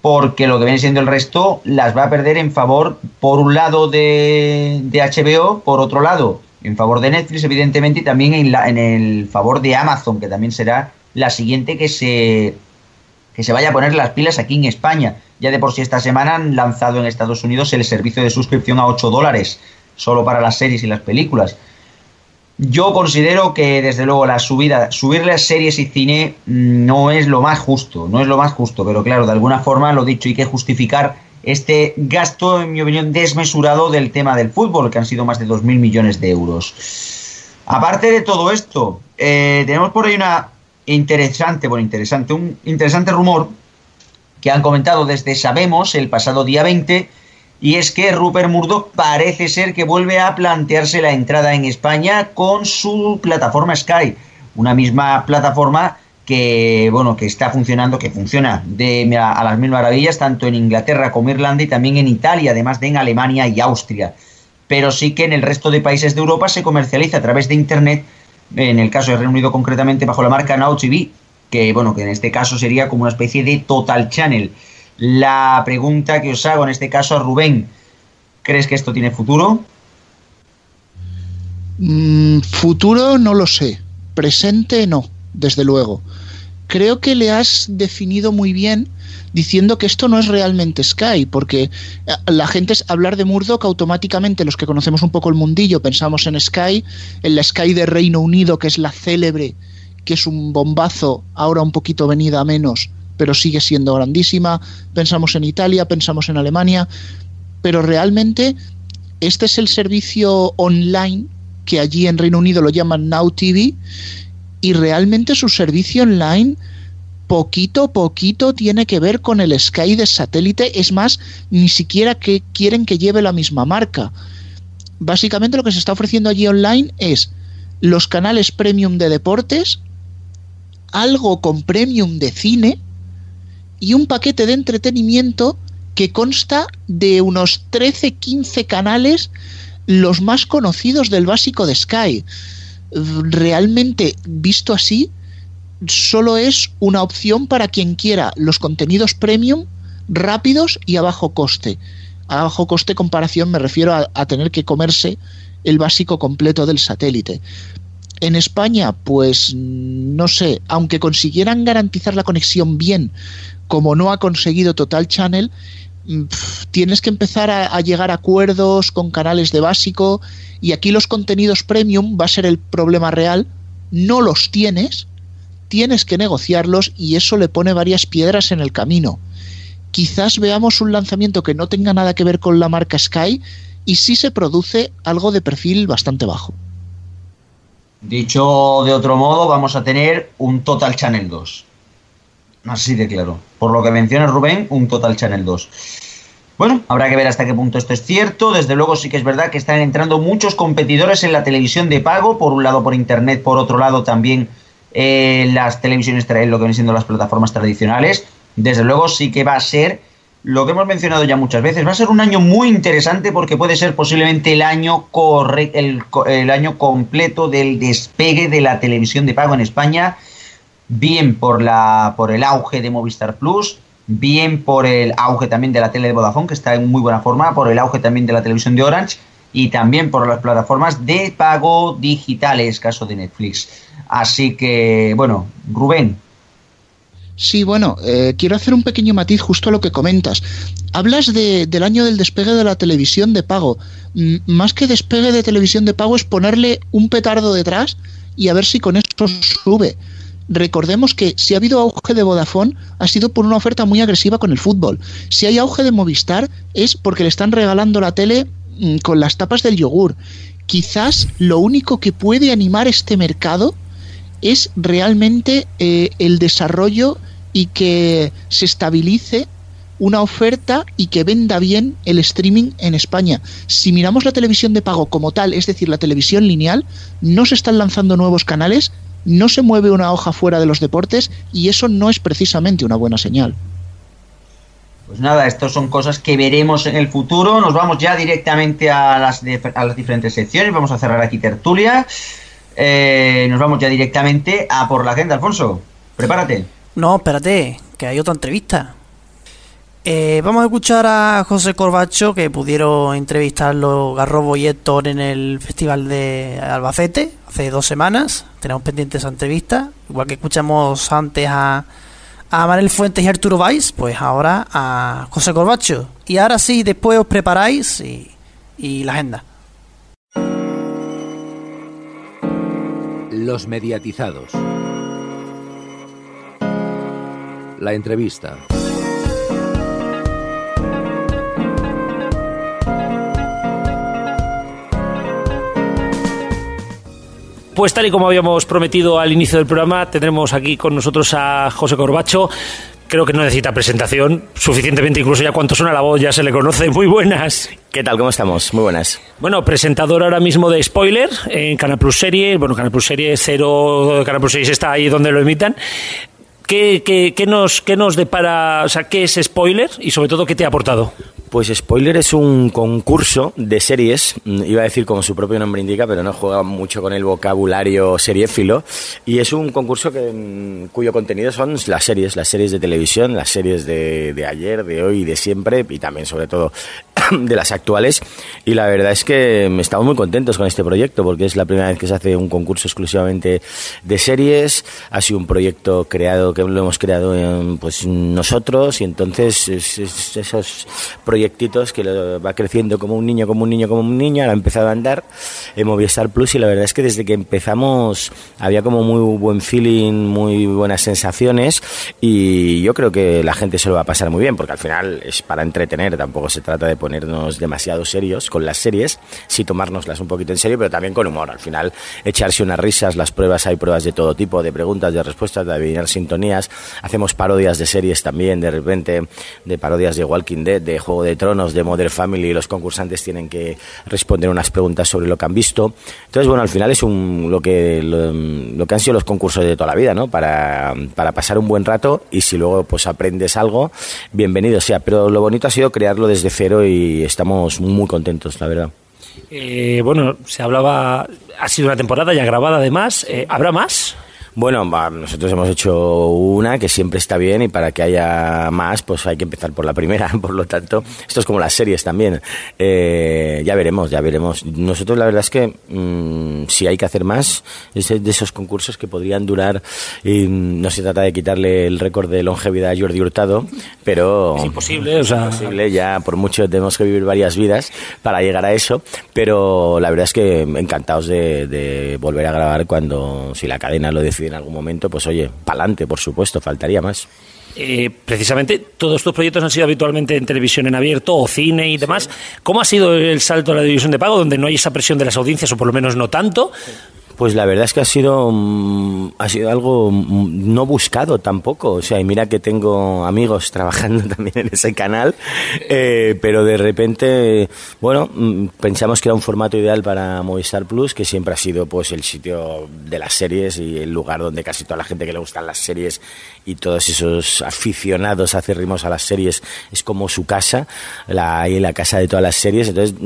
porque lo que viene siendo el resto las va a perder en favor, por un lado, de, de HBO, por otro lado, en favor de Netflix, evidentemente, y también en, en el favor de Amazon, que también será la siguiente que se, que se vaya a poner las pilas aquí en España. Ya de por sí esta semana han lanzado en Estados Unidos el servicio de suscripción a 8 dólares, solo para las series y las películas. Yo considero que desde luego la subida, subir las series y cine mm, no es lo más justo, no es lo más justo, pero claro, de alguna forma lo dicho, hay que justificar este gasto, en mi opinión, desmesurado del tema del fútbol, que han sido más de 2.000 millones de euros. Aparte de todo esto, eh, tenemos por ahí una interesante, bueno, interesante, un interesante rumor que han comentado desde Sabemos el pasado día 20, y es que Rupert Murdoch parece ser que vuelve a plantearse la entrada en España con su plataforma Sky, una misma plataforma que bueno que está funcionando, que funciona de a las mil maravillas tanto en Inglaterra como Irlanda y también en Italia, además de en Alemania y Austria. Pero sí que en el resto de países de Europa se comercializa a través de internet, en el caso de Reino Unido concretamente bajo la marca Now TV, que bueno, que en este caso sería como una especie de Total Channel. La pregunta que os hago en este caso a Rubén, ¿crees que esto tiene futuro? Mm, futuro no lo sé, presente no, desde luego. Creo que le has definido muy bien diciendo que esto no es realmente Sky, porque eh, la gente es hablar de Murdoch automáticamente, los que conocemos un poco el mundillo, pensamos en Sky, en la Sky de Reino Unido, que es la célebre, que es un bombazo, ahora un poquito venida a menos, pero sigue siendo grandísima, pensamos en Italia, pensamos en Alemania, pero realmente este es el servicio online que allí en Reino Unido lo llaman Now TV y realmente su servicio online poquito poquito tiene que ver con el Sky de satélite, es más, ni siquiera que quieren que lleve la misma marca. Básicamente lo que se está ofreciendo allí online es los canales premium de deportes, algo con premium de cine y un paquete de entretenimiento que consta de unos 13-15 canales los más conocidos del básico de Sky. Realmente, visto así, solo es una opción para quien quiera los contenidos premium rápidos y a bajo coste. A bajo coste comparación me refiero a, a tener que comerse el básico completo del satélite. En España, pues no sé, aunque consiguieran garantizar la conexión bien, como no ha conseguido Total Channel, tienes que empezar a, a llegar a acuerdos con canales de básico y aquí los contenidos premium va a ser el problema real. No los tienes, tienes que negociarlos y eso le pone varias piedras en el camino. Quizás veamos un lanzamiento que no tenga nada que ver con la marca Sky y sí se produce algo de perfil bastante bajo. Dicho de otro modo, vamos a tener un Total Channel 2. Así de claro. Por lo que menciona Rubén, un Total Channel 2. Bueno, habrá que ver hasta qué punto esto es cierto. Desde luego sí que es verdad que están entrando muchos competidores en la televisión de pago, por un lado por internet, por otro lado también eh, las televisiones, lo que vienen siendo las plataformas tradicionales. Desde luego sí que va a ser lo que hemos mencionado ya muchas veces. Va a ser un año muy interesante porque puede ser posiblemente el año corre- el, el año completo del despegue de la televisión de pago en España bien por la por el auge de Movistar Plus, bien por el auge también de la tele de Vodafone, que está en muy buena forma, por el auge también de la televisión de Orange y también por las plataformas de pago digitales, caso de Netflix. Así que, bueno, Rubén, Sí, bueno, eh, quiero hacer un pequeño matiz justo a lo que comentas. Hablas de, del año del despegue de la televisión de pago. Mm, más que despegue de televisión de pago es ponerle un petardo detrás y a ver si con eso sube. Recordemos que si ha habido auge de Vodafone ha sido por una oferta muy agresiva con el fútbol. Si hay auge de Movistar es porque le están regalando la tele mm, con las tapas del yogur. Quizás lo único que puede animar este mercado es realmente eh, el desarrollo y que se estabilice una oferta y que venda bien el streaming en España. Si miramos la televisión de pago como tal, es decir, la televisión lineal, no se están lanzando nuevos canales, no se mueve una hoja fuera de los deportes y eso no es precisamente una buena señal. pues nada, estas son cosas que veremos en el futuro. Nos vamos ya directamente a las, de- a las diferentes secciones. Vamos a cerrar aquí tertulia. Eh, nos vamos ya directamente a por la agenda, Alfonso. Prepárate. No, espérate, que hay otra entrevista. Eh, vamos a escuchar a José Corbacho, que pudieron entrevistarlo Garrobo y Héctor en el Festival de Albacete hace dos semanas. Tenemos pendiente esa entrevista. Igual que escuchamos antes a, a Manel Fuentes y Arturo Valls, pues ahora a José Corbacho. Y ahora sí, después os preparáis y la agenda. Los mediatizados. La entrevista. Pues tal y como habíamos prometido al inicio del programa, tendremos aquí con nosotros a José Corbacho. Creo que no necesita presentación, suficientemente incluso ya cuanto suena la voz ya se le conoce. Muy buenas. ¿Qué tal? ¿Cómo estamos? Muy buenas. Bueno, presentador ahora mismo de Spoiler en Canal Plus Series. Bueno, Canal Plus Series cero, Canal Plus Series está ahí donde lo emitan. ¿Qué, qué, qué nos, ¿Qué nos depara, o sea, qué es Spoiler y sobre todo qué te ha aportado? Pues Spoiler es un concurso de series, mm, iba a decir como su propio nombre indica, pero no juega mucho con el vocabulario seriéfilo, y es un concurso que, mm, cuyo contenido son las series, las series de televisión, las series de, ayer, de hoy de siempre, y también sobre todo de las actuales, y la verdad es que mm, estamos muy contentos con este proyecto, porque es la primera vez que se hace un concurso exclusivamente de series, ha sido un proyecto creado, que lo hemos creado eh, pues nosotros, y entonces es- es- esos proyectitos que lo va creciendo como un niño, como un niño, como un niño, ahora ha empezado a andar en Movistar Plus y la verdad es que desde que empezamos había como muy buen feeling, muy buenas sensaciones y yo creo que la gente se lo va a pasar muy bien porque al final es para entretener, tampoco se trata de ponernos demasiado serios con las series, sí tomárnoslas un poquito en serio, pero también con humor, al final echarse unas risas, las pruebas hay pruebas de todo tipo, de preguntas, de respuestas, de adivinar sintonías, hacemos parodias de series también, de repente de parodias de Walking Dead, de Juego de Tronos, de Modern Family, y los concursantes tienen que responder unas preguntas sobre lo que han visto. Entonces, bueno, al final es un, lo, que, lo, lo que han sido los concursos de toda la vida, ¿no? Para, para pasar un buen rato y si luego pues aprendes algo, bienvenido sea. Pero lo bonito ha sido crearlo desde cero y estamos muy contentos, la verdad. Eh, bueno, se hablaba, ha sido una temporada ya grabada además. Eh, ¿Habrá más? Bueno, nosotros hemos hecho una que siempre está bien y para que haya más, pues hay que empezar por la primera. Por lo tanto, esto es como las series también. Eh, ya veremos, ya veremos. Nosotros la verdad es que mm, si hay que hacer más, es de esos concursos que podrían durar, y no se trata de quitarle el récord de longevidad a Jordi Hurtado, pero... Es imposible, o sea... Es imposible, ya por mucho tenemos que vivir varias vidas para llegar a eso, pero la verdad es que encantados de, de volver a grabar cuando, si la cadena lo decide en algún momento, pues oye, pa'lante, por supuesto, faltaría más. Eh, precisamente todos estos proyectos han sido habitualmente en televisión en abierto o cine y demás. ¿Cómo ha sido el salto a la división de pago, donde no hay esa presión de las audiencias, o por lo menos no tanto? Pues la verdad es que ha sido mm, ha sido algo mm, no buscado tampoco. O sea, y mira que tengo amigos trabajando también en ese canal, eh, pero de repente, bueno, mm, pensamos que era un formato ideal para Movistar Plus, que siempre ha sido pues el sitio de las series y el lugar donde casi toda la gente que le gustan las series y todos esos aficionados acérrimos a las series es como su casa, la, ahí la casa de todas las series. Entonces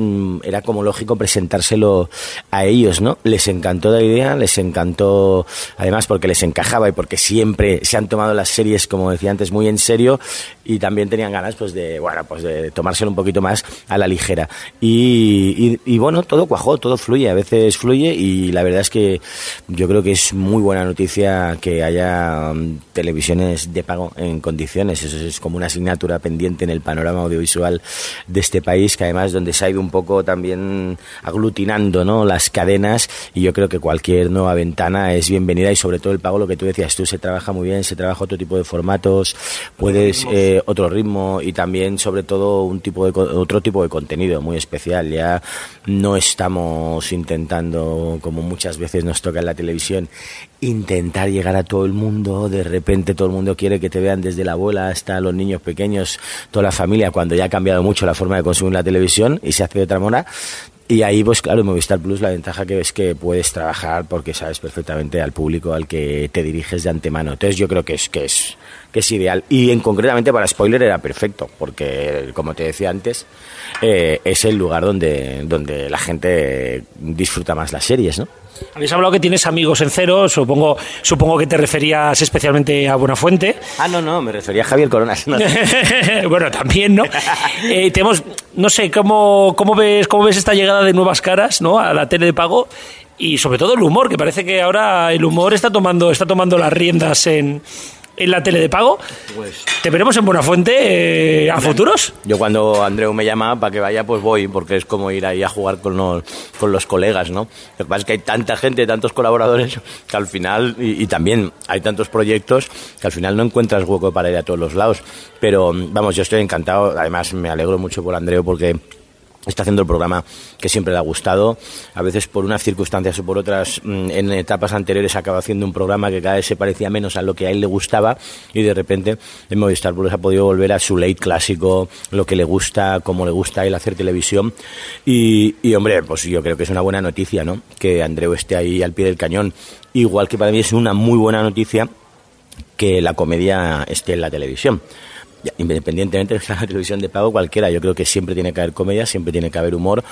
era como lógico presentárselo a ellos, ¿no? Les encantó idea, les encantó, además porque les encajaba y porque siempre se han tomado las series, como decía antes, muy en serio y también tenían ganas, pues de, bueno, pues de tomárselo un poquito más a la ligera. Y bueno, todo cuajó, todo fluye, a veces fluye y la verdad es que yo creo que es muy buena noticia que haya mm, televisiones de pago en condiciones. Eso es como una asignatura pendiente en el panorama audiovisual de este país, que además donde se ha ido un poco también aglutinando ¿no? las cadenas y yo creo que cualquier nueva ventana es bienvenida y sobre todo el pago, lo que tú decías tú, se trabaja muy bien, se trabaja otro tipo de formatos, puedes eh, otro ritmo y también sobre todo un tipo de, otro tipo de contenido muy especial. Ya no estamos intentando, como muchas veces nos toca en la televisión, intentar llegar a todo el mundo, de repente todo el mundo quiere que te vean desde la abuela hasta los niños pequeños, toda la familia, cuando ya ha cambiado mucho la forma de consumir la televisión y se hace de otra manera. Y ahí, pues claro, en Movistar Plus la ventaja que es que puedes trabajar porque sabes perfectamente al público al que te diriges de antemano. Entonces yo creo que es que es que es ideal. Y en concretamente para spoiler era perfecto, porque como te decía antes, eh, es el lugar donde, donde la gente disfruta más las series, ¿no? Habéis hablado que tienes amigos en cero, supongo, supongo que te referías especialmente a Buenafuente. Ah, no, no, me refería a Javier Coronas. no. bueno, también, ¿no? Eh, tenemos, no sé, ¿cómo, cómo, ves, ¿cómo ves esta llegada de nuevas caras ¿no? a la tele de pago? Y sobre todo el humor, que parece que ahora el humor está tomando, está tomando las riendas en, en la tele de pago. ¿Te veremos en Buenafuente eh, a futuros? Yo cuando Andreu me llama para que vaya, pues voy, porque es como ir ahí a jugar con los, con los colegas, ¿no? Lo que pasa es que hay tanta gente, tantos colaboradores, que al final, y, y también hay tantos proyectos, que al final no encuentras hueco para ir a todos los lados. Pero, vamos, yo estoy encantado, además me alegro mucho por Andreu, porque está haciendo el programa que siempre le ha gustado. A veces por unas circunstancias o por otras, mm, en etapas anteriores acaba haciendo un programa que cada vez se parecía menos a lo que a él le gustaba y de repente en Movistar Plus ha podido volver a su late clásico, lo que le gusta, cómo le gusta a él hacer televisión. Y, hombre, pues yo creo que es una buena noticia, ¿no? Que Andreu esté ahí al pie del cañón. Igual que para mí es una muy buena noticia que la comedia esté en la televisión. Independientemente de la televisión de pago cualquiera, yo creo que siempre tiene que haber comedia, siempre tiene que haber humor.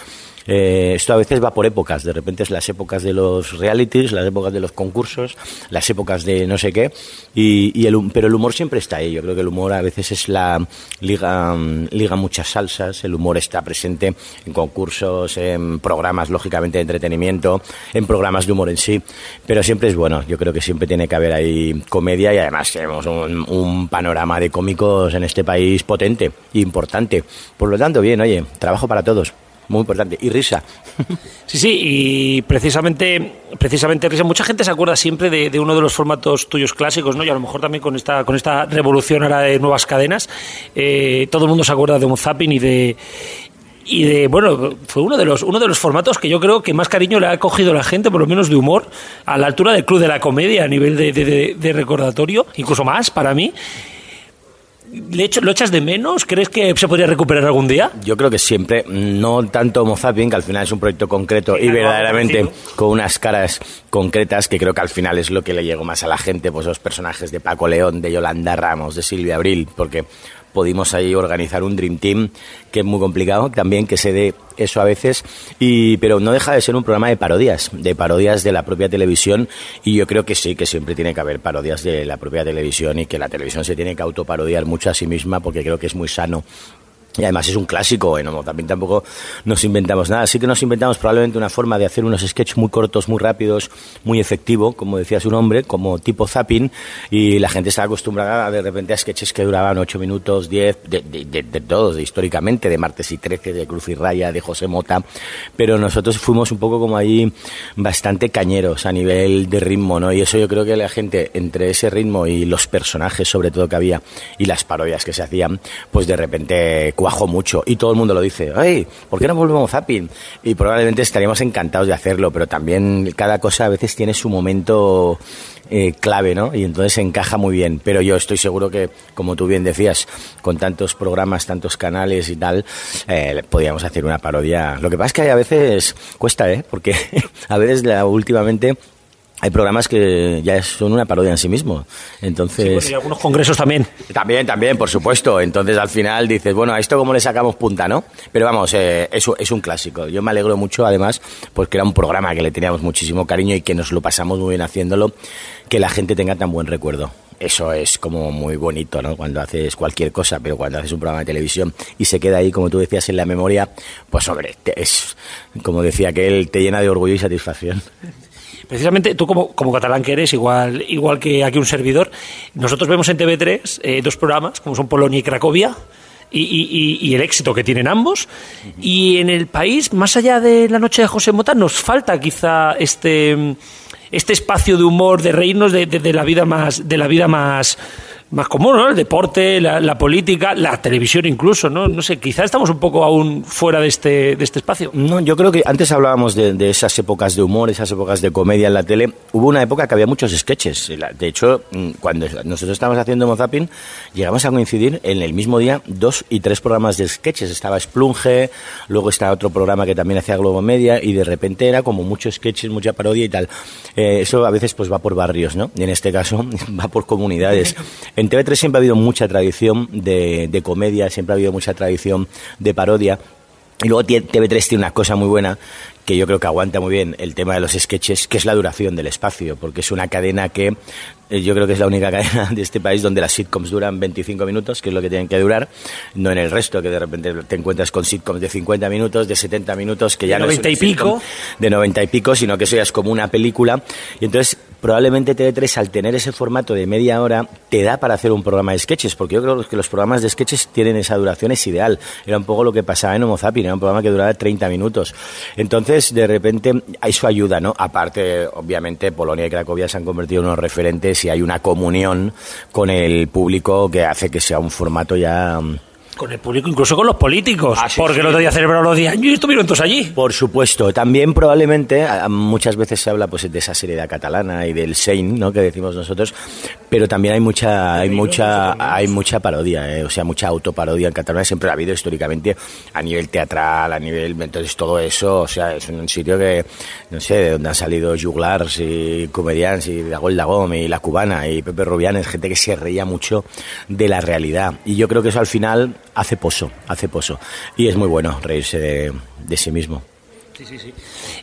Eh, esto a veces va por épocas, de repente es las épocas de los realities, las épocas de los concursos, las épocas de no sé qué, y, el, pero el humor siempre está ahí. Yo creo que el humor a veces es la liga, mm, liga muchas salsas, el humor está presente en concursos, en programas lógicamente de entretenimiento, en programas de humor en sí, pero siempre es bueno. Yo creo que siempre tiene que haber ahí comedia y además tenemos un, un panorama de cómicos en este país potente, e importante. Por lo tanto, bien, oye, trabajo para todos. Muy importante. Y risa. Sí, sí, y precisamente, precisamente Risa, mucha gente se acuerda siempre de, de uno de los formatos tuyos clásicos, ¿no? Y a lo mejor también con esta, con esta revolución ahora de nuevas cadenas, eh, todo el mundo se acuerda de un zapping y de y de bueno fue uno de los uno de los formatos que yo creo que más cariño le ha cogido la gente por lo menos de humor a la altura del club de la comedia a nivel de, de- de- de recordatorio incluso más para mí ¿Le echo- ¿Lo echas de menos? ¿Crees que se podría recuperar algún día? Yo creo que siempre, no tanto Homo Zapping, que al final es un proyecto concreto y verdaderamente con unas caras concretas, que creo que al final es lo que le llegó más a la gente, pues los personajes de Paco León, de Yolanda Ramos, de Silvia Abril, porque pudimos ahí organizar un Dream Team, que es muy complicado también, que se dé eso a veces, y, pero no deja de ser un programa de parodias, de parodias de la propia televisión, y yo creo que sí, que siempre tiene que haber parodias de la propia televisión y que la televisión se tiene que autoparodiar mucho a sí misma porque creo que es muy sano y además es un clásico, bueno, también tampoco nos inventamos nada. Sí que nos inventamos probablemente una forma de hacer unos sketches muy cortos, muy rápidos, muy efectivo, como decía su nombre, como tipo zapping, y la gente está acostumbrada de repente a sketches que duraban 8 minutos, 10, de, de, de, todos, históricamente, de Martes y 13, de Cruz y Raya, de José Mota, pero nosotros fuimos un poco como ahí bastante cañeros a nivel de ritmo, ¿no? Y eso yo creo que la gente, entre ese ritmo y los personajes sobre todo que había, y las parodias que se hacían, pues de repente mucho y todo el mundo lo dice, ay, ¿por qué no volvemos zapping? Y probablemente estaríamos encantados de hacerlo, pero también cada cosa a veces tiene su momento eh, clave, ¿no? Y entonces encaja muy bien. Pero yo estoy seguro que, como tú bien decías, con tantos programas, tantos canales y tal, eh, podríamos hacer una parodia. Lo que pasa es que a veces cuesta, ¿eh? Porque a veces la, últimamente hay programas que ya son una parodia en sí mismo. Entonces. Sí, bueno, y algunos congresos también. También, también, por supuesto. Entonces al final dices, bueno, a esto cómo le sacamos punta, ¿no? Pero vamos, eh, eso es un clásico. Yo me alegro mucho, además, porque era un programa que le teníamos muchísimo cariño y que nos lo pasamos muy bien haciéndolo, que la gente tenga tan buen recuerdo. Eso es como muy bonito, ¿no? Cuando haces cualquier cosa, pero cuando haces un programa de televisión y se queda ahí, como tú decías, en la memoria, pues hombre, es, como decía que él, te llena de orgullo y satisfacción. Precisamente tú como, como catalán que eres, igual, igual que aquí un servidor, nosotros vemos en TV3 eh, dos programas, como son Polonia y Cracovia, y, y, y, el éxito que tienen ambos. Y en el país, más allá de la noche de José Mota, nos falta quizá este, este espacio de humor, de reírnos de, de, de la vida más, de la vida más, más común, ¿no? El deporte, la, la, política, la televisión incluso, ¿no? No sé, quizá estamos un poco aún fuera de este, de este espacio. No, yo creo que antes hablábamos de, de, esas épocas de humor, esas épocas de comedia en la tele. Hubo una época que había muchos sketches. De hecho, mm, cuando nosotros estábamos haciendo Mozapin, llegamos a coincidir en el mismo día dos y tres programas de sketches. Estaba Splunge, luego estaba otro programa que también hacía Globo Media y de repente era como muchos sketches, mucha parodia y tal. Eh, eso a veces pues va por barrios, ¿no? Y en este caso va por comunidades. En TV3 siempre ha habido mucha tradición de, de, comedia, siempre ha habido mucha tradición de parodia. Y luego TV3 tiene una cosa muy buena que yo creo que aguanta muy bien el tema de los sketches, que es la duración del espacio, porque es una cadena que eh, yo creo que es la única cadena de este país donde las sitcoms duran 25 minutos, que es lo que tienen que durar, no en el resto, que de repente te encuentras con sitcoms de 50 minutos, de 70 minutos, que ya de no 90 y pico. de 90 y pico, sino que eso ya es como una película. Y entonces, probablemente TV3, al tener ese formato de media hora, te da para hacer un programa de sketches, porque yo creo que los programas de sketches tienen esa duración, es ideal. Era un poco lo que pasaba en Homo Zapping, era un programa que duraba 30 minutos. Entonces, de repente, eso ayuda, ¿no? Aparte, obviamente, Polonia y Cracovia se han convertido en unos referentes y hay una comunión con el público que hace que sea un formato ya con el público, incluso con los políticos, Ah, sí, porque sí. el otro día celebraron los 10 años y estuvieron todos allí. Por supuesto, también probablemente muchas veces se habla pues de esa seriedad catalana y del Sein, ¿no? que decimos nosotros, pero también hay mucha hay mucha hay mucha parodia, ¿eh? o sea, mucha autoparodia en Cataluña siempre ha habido históricamente a nivel teatral, a nivel entonces todo eso, o sea, es un sitio que no sé, de donde han salido juglars y comedians y Dagol Dagom y La Cubana y Pepe Rubianes, gente que se reía mucho de la realidad y yo creo que eso al final hace pozo, hace pozo y es muy bueno reírse de, de sí mismo.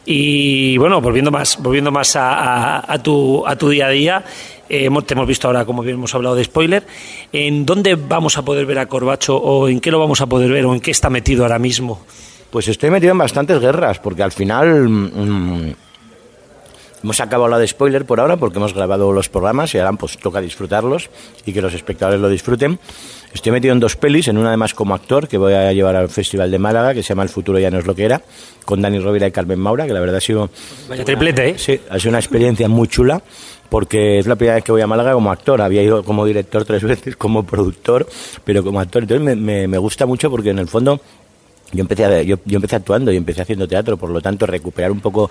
Y bueno, volviendo más, volviendo más a, a- a tu, a tu día a día, eh, hemos, te hemos visto ahora, como bien hemos hablado de spoiler, ¿en dónde vamos a poder ver a Corbacho o en qué lo vamos a poder ver o en qué está metido ahora mismo? Pues estoy metido en bastantes guerras, porque al final mm, hemos acabado la de spoiler por ahora, porque hemos grabado los programas y ahora pues toca disfrutarlos y que los espectadores lo disfruten. Estoy metido en dos pelis, en una además como actor, que voy a llevar al Festival de Málaga, que se llama El futuro ya no es lo que era, con Dani Rovira y Carmen Maura, que la verdad ha sido... Vaya triplete, ¿eh? Sí, ha sido una experiencia muy chula porque es la primera vez que voy a Málaga como actor. Había ido como director tres veces, como productor, pero como actor. Entonces me, me, me gusta mucho porque en el fondo yo empecé, a, yo, yo empecé actuando y empecé haciendo teatro, por lo tanto recuperar un poco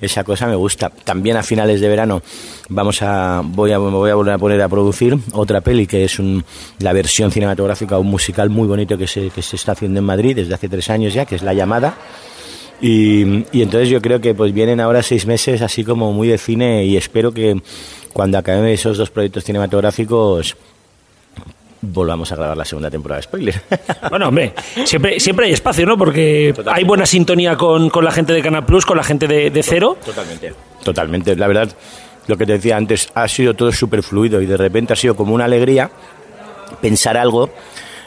esa cosa me gusta. También a finales de verano vamos a voy a me voy a volver a poner a producir otra peli que es un, la versión cinematográfica un musical muy bonito que se, que se está haciendo en Madrid desde hace tres años ya, que es La llamada. Y, y entonces yo creo que pues vienen ahora seis meses así como muy de cine y espero que cuando acaben esos dos proyectos cinematográficos volvamos a grabar la segunda temporada de Spoiler. Bueno, hombre, siempre, siempre hay espacio, ¿no? Porque hay buena sintonía con, con la gente de Canal Plus, con la gente de, de Cero. Totalmente. Totalmente. La verdad, lo que te decía antes, ha sido todo súper fluido y de repente ha sido como una alegría pensar algo.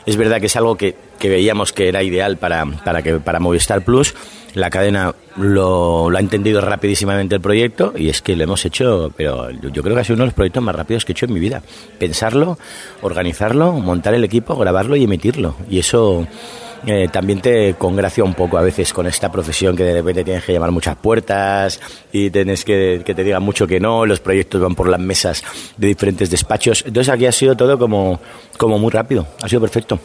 Es verdad que es algo que, que veíamos que era ideal para, para, que, para Movistar Plus. La cadena lo, lo ha entendido rapidísimamente el proyecto y es que lo hemos hecho, pero yo, creo que ha sido uno de los proyectos más rápidos que he hecho en mi vida. Pensarlo, organizarlo, montar el equipo, grabarlo y emitirlo. Y eso eh, también te congracia un poco a veces con esta profesión que de repente tienes que llamar muchas puertas y tienes que que te digan mucho que no, los proyectos van por las mesas de diferentes despachos. Entonces aquí ha sido todo como, como muy rápido, ha sido perfecto.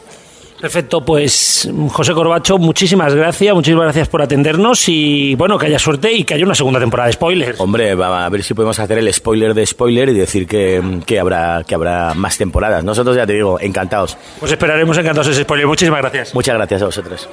Perfecto, pues José Corbacho, muchísimas gracias, muchísimas gracias por atendernos y bueno, que haya suerte y que haya una segunda temporada de spoilers. Hombre, va a ver si podemos hacer el spoiler de spoiler y decir que, que habrá, que habrá más temporadas. Nosotros ya te digo, encantados. Pues esperaremos encantados ese spoiler. Muchísimas gracias. Muchas gracias a vosotros.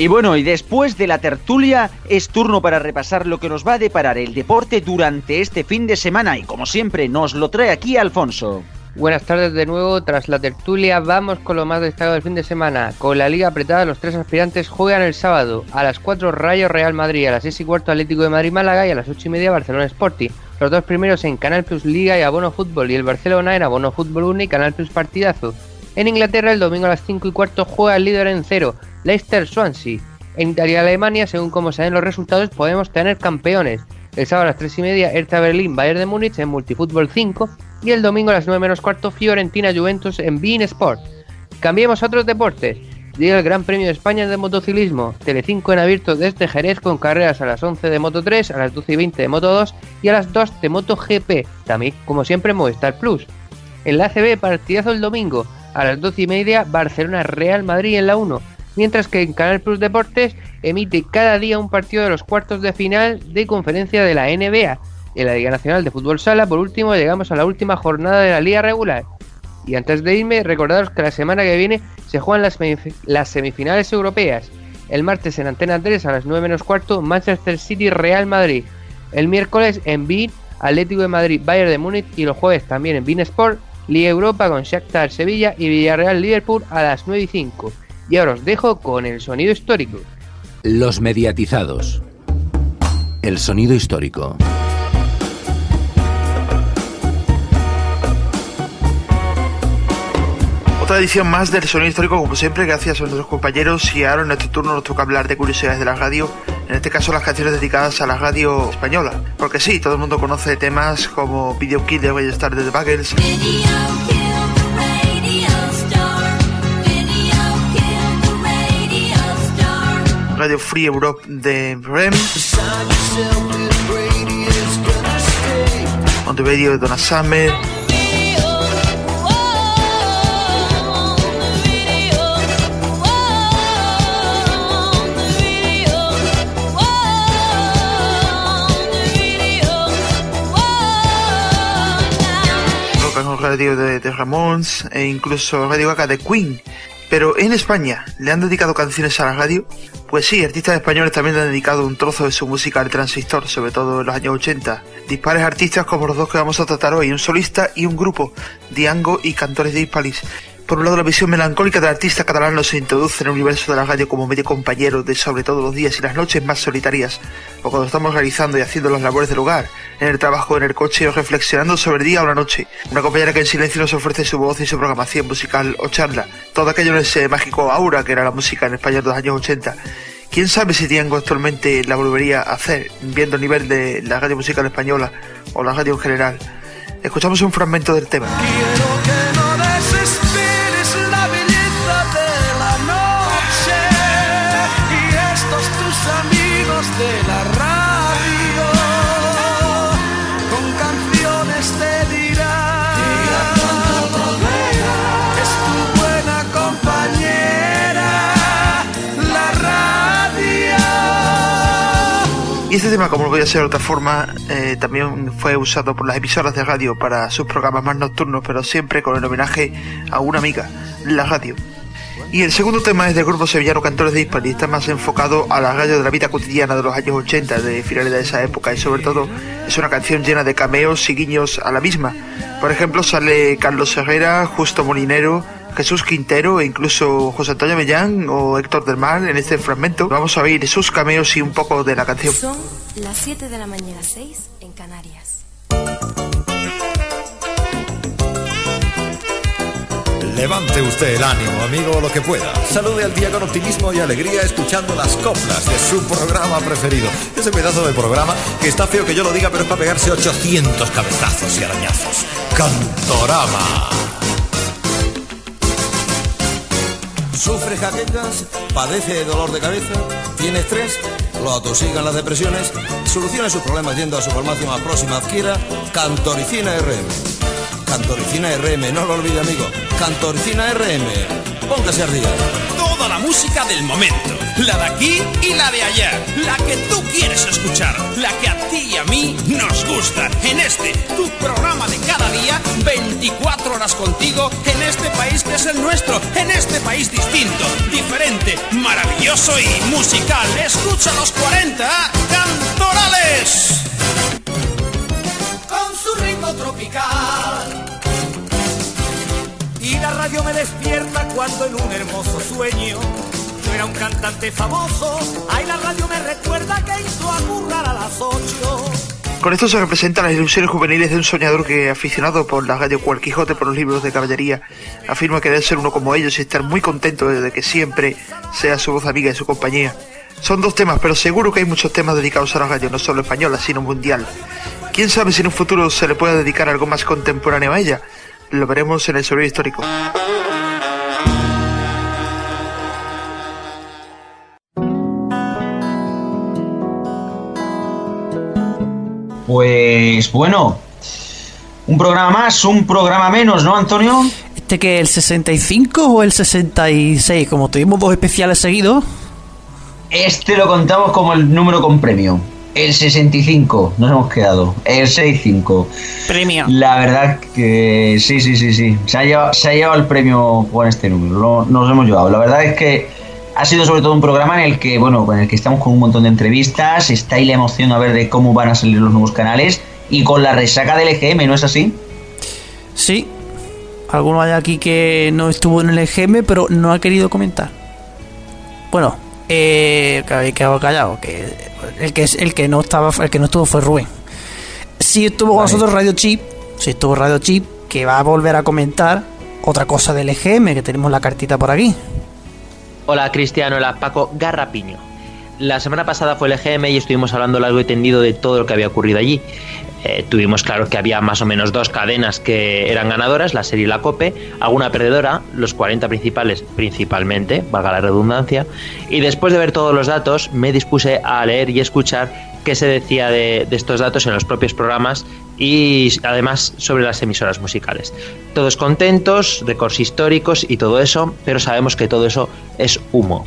Y bueno, y después de la tertulia es turno para repasar lo que nos va a deparar el deporte durante este fin de semana y como siempre nos lo trae aquí Alfonso. Buenas tardes de nuevo, tras la tertulia vamos con lo más destacado del fin de semana. Con la liga apretada los tres aspirantes juegan el sábado a las 4 Rayo Real Madrid, a las 6 y cuarto Atlético de Madrid Málaga y a las 8 y media Barcelona Sporting. Los dos primeros en Canal Plus Liga y Abono Fútbol y el Barcelona en Abono Fútbol 1 y Canal Plus Partidazo. En Inglaterra el domingo a las 5 y cuarto juega el líder en cero, Leicester Swansea. En Italia y Alemania, según como se den los resultados, podemos tener campeones. El sábado a las 3 y media, Hertha Berlín, Bayern de Múnich en Multifútbol 5 y el domingo a las 9 menos cuarto, Fiorentina Juventus en Bein Sport. Cambiemos a otros deportes. Llega el Gran Premio de España de motociclismo. Telecinco en abierto desde Jerez con carreras a las 11 de Moto 3, a las 12 y 20 de Moto 2 y a las 2 de Moto GP. También, como siempre, Movistar Plus. En la ACB, partidazo el domingo. A las 12 y media, Barcelona Real Madrid en la 1. Mientras que en Canal Plus Deportes emite cada día un partido de los cuartos de final de conferencia de la NBA. En la Liga Nacional de Fútbol Sala, por último, llegamos a la última jornada de la Liga Regular. Y antes de irme, recordaros que la semana que viene se juegan las, semif- las semifinales europeas. El martes en Antena 3 a las 9 menos cuarto, Manchester City Real Madrid. El miércoles en BIN, Atlético de Madrid Bayern de Múnich y los jueves también en BIN Sport, Liga Europa con Shakhtar Sevilla y Villarreal Liverpool a las 9 y 5. Y ahora os dejo con el sonido histórico. Los mediatizados. El sonido histórico. Otra edición más del Sonido Histórico, como siempre, gracias a nuestros compañeros. Y ahora en este turno nos toca hablar de curiosidades de la radio, en este caso las canciones dedicadas a la radio española. Porque sí, todo el mundo conoce temas como Video Kid de Way Star de The Buggles, Radio Free Europe de Rem, On the Radio de Donna Summer, Radio de, de Ramones e incluso Radio Gaga de Queen. Pero en España, ¿le han dedicado canciones a la radio? Pues sí, artistas españoles también han dedicado un trozo de su música al transistor, sobre todo en los años 80. Dispares artistas como los dos que vamos a tratar hoy, un solista y un grupo, Diango y Cantores de Hispalis. Por un lado, la visión melancólica del artista catalán se introduce en el universo de la radio como medio compañero de sobre todo los días y las noches más solitarias, o cuando estamos realizando y haciendo las labores del hogar, en el trabajo, en el coche o reflexionando sobre el día o la noche. Una compañera que en silencio nos ofrece su voz y su programación musical o charla. Todo aquello en ese mágico aura que era la música en España de los años 80. ¿Quién sabe si Diango actualmente la volvería a hacer, viendo el nivel de la radio musical española o la radio en general? Escuchamos un fragmento del tema. no amigos de la radio. Con canciones te dirán es tu buena compañera la radio. Y este tema, como no podía ser de otra forma, eh, también fue usado por las emisoras de radio para sus programas más nocturnos, pero siempre con el homenaje a una amiga, la radio. Y el segundo tema es del grupo sevillano Cantores de Hispani, está más enfocado a la radio de la vida cotidiana de los años 80, de finales de esa época, y sobre todo es una canción llena de cameos y guiños a la misma. Por ejemplo, sale Carlos Herrera, Justo Molinero, Jesús Quintero e incluso José Antonio Mellán o Héctor del Mar en este fragmento. Vamos a oír sus cameos y un poco de la canción. Son las 7 de la mañana, 6 en Canarias. Levante usted el ánimo, amigo, lo que pueda. Salude al día con optimismo y alegría escuchando las coplas de su programa preferido. Ese pedazo de programa que está feo que yo lo diga, pero es para pegarse 800 cabezazos y arañazos. Cantorama. Sufre jaquecas, padece de dolor de cabeza, tiene estrés, lo atosigan las depresiones, solucione sus problemas yendo a su farmacia más próxima, adquiera Cantoricina RM. Cantoricina RM, no lo olvide amigo, Cantoricina RM, póngase día. Toda la música del momento, la de aquí y la de allá, la que tú quieres escuchar, la que a ti y a mí nos gusta. En este, tu programa de cada día, 24 horas contigo, en este país que es el nuestro, en este país distinto, diferente, maravilloso y musical. Escucha los 40 cantorales. con su ritmo tropical. Radio me despierta cuando en un hermoso sueño yo era un cantante famoso. Ay, la radio me recuerda que hizo a currar a las ocho. Con esto se representan las ilusiones juveniles de un soñador que, aficionado por la radio cual Quijote por los libros de caballería, afirma querer ser uno como ellos y estar muy contento de que siempre sea su voz amiga y su compañía. Son dos temas, pero seguro que hay muchos temas dedicados a la radio, no solo española, sino mundial. ¿Quién sabe si en un futuro se le puede dedicar algo más contemporáneo a ella? Lo veremos en el sobre histórico. Pues bueno, un programa más, un programa menos, ¿no, Antonio? ¿Este que el 65 o el 66? Como tuvimos dos especiales seguidos. Este lo contamos como el número con premio. El 65, nos hemos quedado. El 65. Premio. La verdad que sí, sí, sí, sí. Se ha llevado, se ha llevado el premio con este número. Lo- nos hemos llevado. La verdad es que ha sido sobre todo un programa en el que, bueno, en el que estamos con un montón de entrevistas. Está ahí la emoción a ver de cómo van a salir los nuevos canales. Y con la resaca del EGM, ¿no es así? Sí. Alguno hay aquí que no estuvo en el EGM, pero no ha querido comentar. Bueno, eh, que habéis quedado callado. Que el que es el que no estaba, el que no estuvo fue Rubén. Sí estuvo con nosotros Radio Chip. Sí estuvo Radio Chip, que va a volver a comentar otra cosa del EGM, que tenemos la cartita por aquí. Hola Cristiano, hola Paco Garrapiño. La semana pasada fue el EGM y estuvimos hablando largo y tendido de todo lo que había ocurrido allí. Eh, tuvimos claro que había más o menos dos cadenas que eran ganadoras, la serie y la COPE, alguna perdedora, los 40 principales principalmente, valga la redundancia, y después de ver todos los datos me dispuse a leer y escuchar qué se decía de, de estos datos en los propios programas y además sobre las emisoras musicales. Todos contentos, récords históricos y todo eso, pero sabemos que todo eso es humo.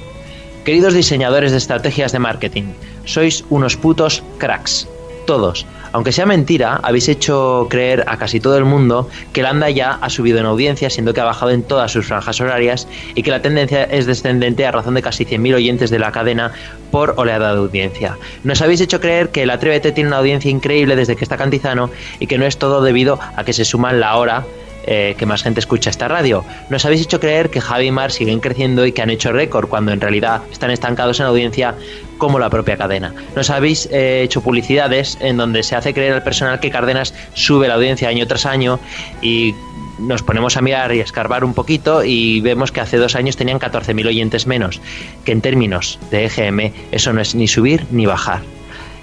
Queridos diseñadores de estrategias de marketing, sois unos putos cracks. Todos. Aunque sea mentira, habéis hecho creer a casi todo el mundo que Landa ya ha subido en audiencia, siendo que ha bajado en todas sus franjas horarias y que la tendencia es descendente a razón de casi 100.000 oyentes de la cadena por oleada de audiencia. Nos habéis hecho creer que el Atrévete tiene una audiencia increíble desde que está Cantizano y que no es todo debido a que se suman la hora eh, que más gente escucha esta radio. Nos habéis hecho creer que Javi y Mar siguen creciendo y que han hecho récord cuando en realidad están estancados en audiencia como la propia cadena. Nos habéis eh, hecho publicidades en donde se hace creer al personal que Cárdenas sube la audiencia año tras año y nos ponemos a mirar y a escarbar un poquito y vemos que hace dos años tenían 14.000 oyentes menos, que en términos de EGM eso no es ni subir ni bajar.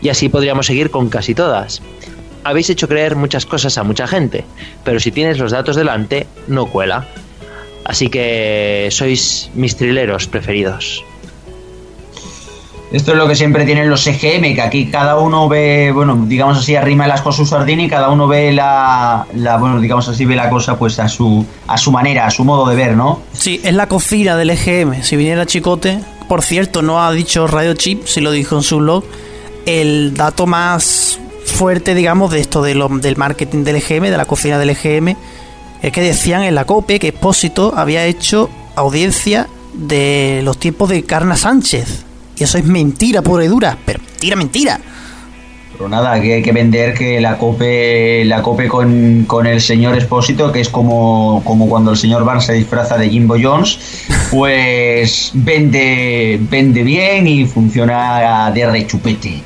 Y así podríamos seguir con casi todas habéis hecho creer muchas cosas a mucha gente, pero si tienes los datos delante, no cuela. Así que sois mis trileros preferidos. Esto es lo que siempre tienen los EGM, que aquí cada uno ve, bueno, digamos así, arrima las cosas su sardina y cada uno ve la, la, bueno, digamos así, ve la cosa pues a su, a su manera, a su modo de ver, ¿no? Sí, es la cocina del EGM. Si viniera Chicote, por cierto, no ha dicho Radio Chip, si lo dijo en su blog, el dato más fuerte, digamos, de esto de lo- del marketing del EGM, de la cocina del EGM, es que decían en la COPE que Expósito había hecho audiencia de los tiempos de Carna Sánchez. Y eso es mentira pura dura, pero mentira, mentira. Pero nada, que hay que vender que la cope, la cope con, con el señor Espósito, que es como, como cuando el señor Barnes se disfraza de Jimbo Jones, pues vende, vende bien y funciona de rechupete.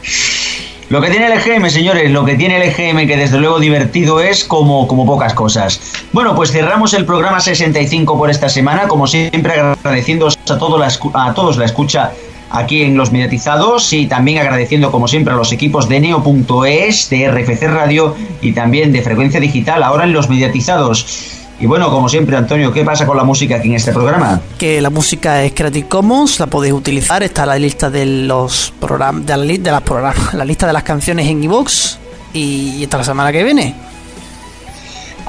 Lo que tiene el EGM, señores, lo que tiene el EGM, que desde luego divertido es como, como pocas cosas. Bueno, pues cerramos el programa 65 por esta semana, como siempre agradeciendo a, escu- a todos la escucha aquí en Los Mediatizados y también agradeciendo como siempre a los equipos de Neo.es, de RFC Radio y también de Frecuencia Digital, ahora en Los Mediatizados. Y bueno, como siempre, Antonio, ¿qué pasa con la música aquí en este programa? Que la música es Creative Commons, la podéis utilizar, está la lista de los programas, de la, de las programas, la lista de las canciones en iVoox y hasta la semana que viene.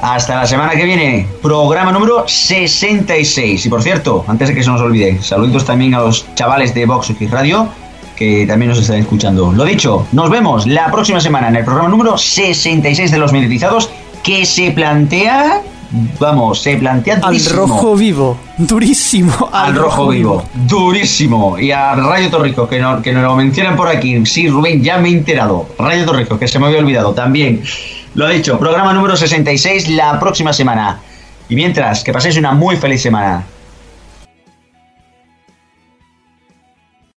Hasta la semana que viene, programa número 66. Y por cierto, antes de que se nos olvide, saludos también a los chavales de Vox X Radio que también nos están escuchando. Lo dicho, nos vemos la próxima semana en el programa número 66 de los Meditizados que se plantea, vamos, se plantea Al rojo vivo, durísimo. Al rojo vivo, durísimo. Y a Radio Torrico, que, no, que nos lo mencionan por aquí. Sí, Rubén, ya me he enterado. Radio Torrico, que se me había olvidado también. Lo dicho, programa número 66 la próxima semana. Y mientras, que paséis una muy feliz semana.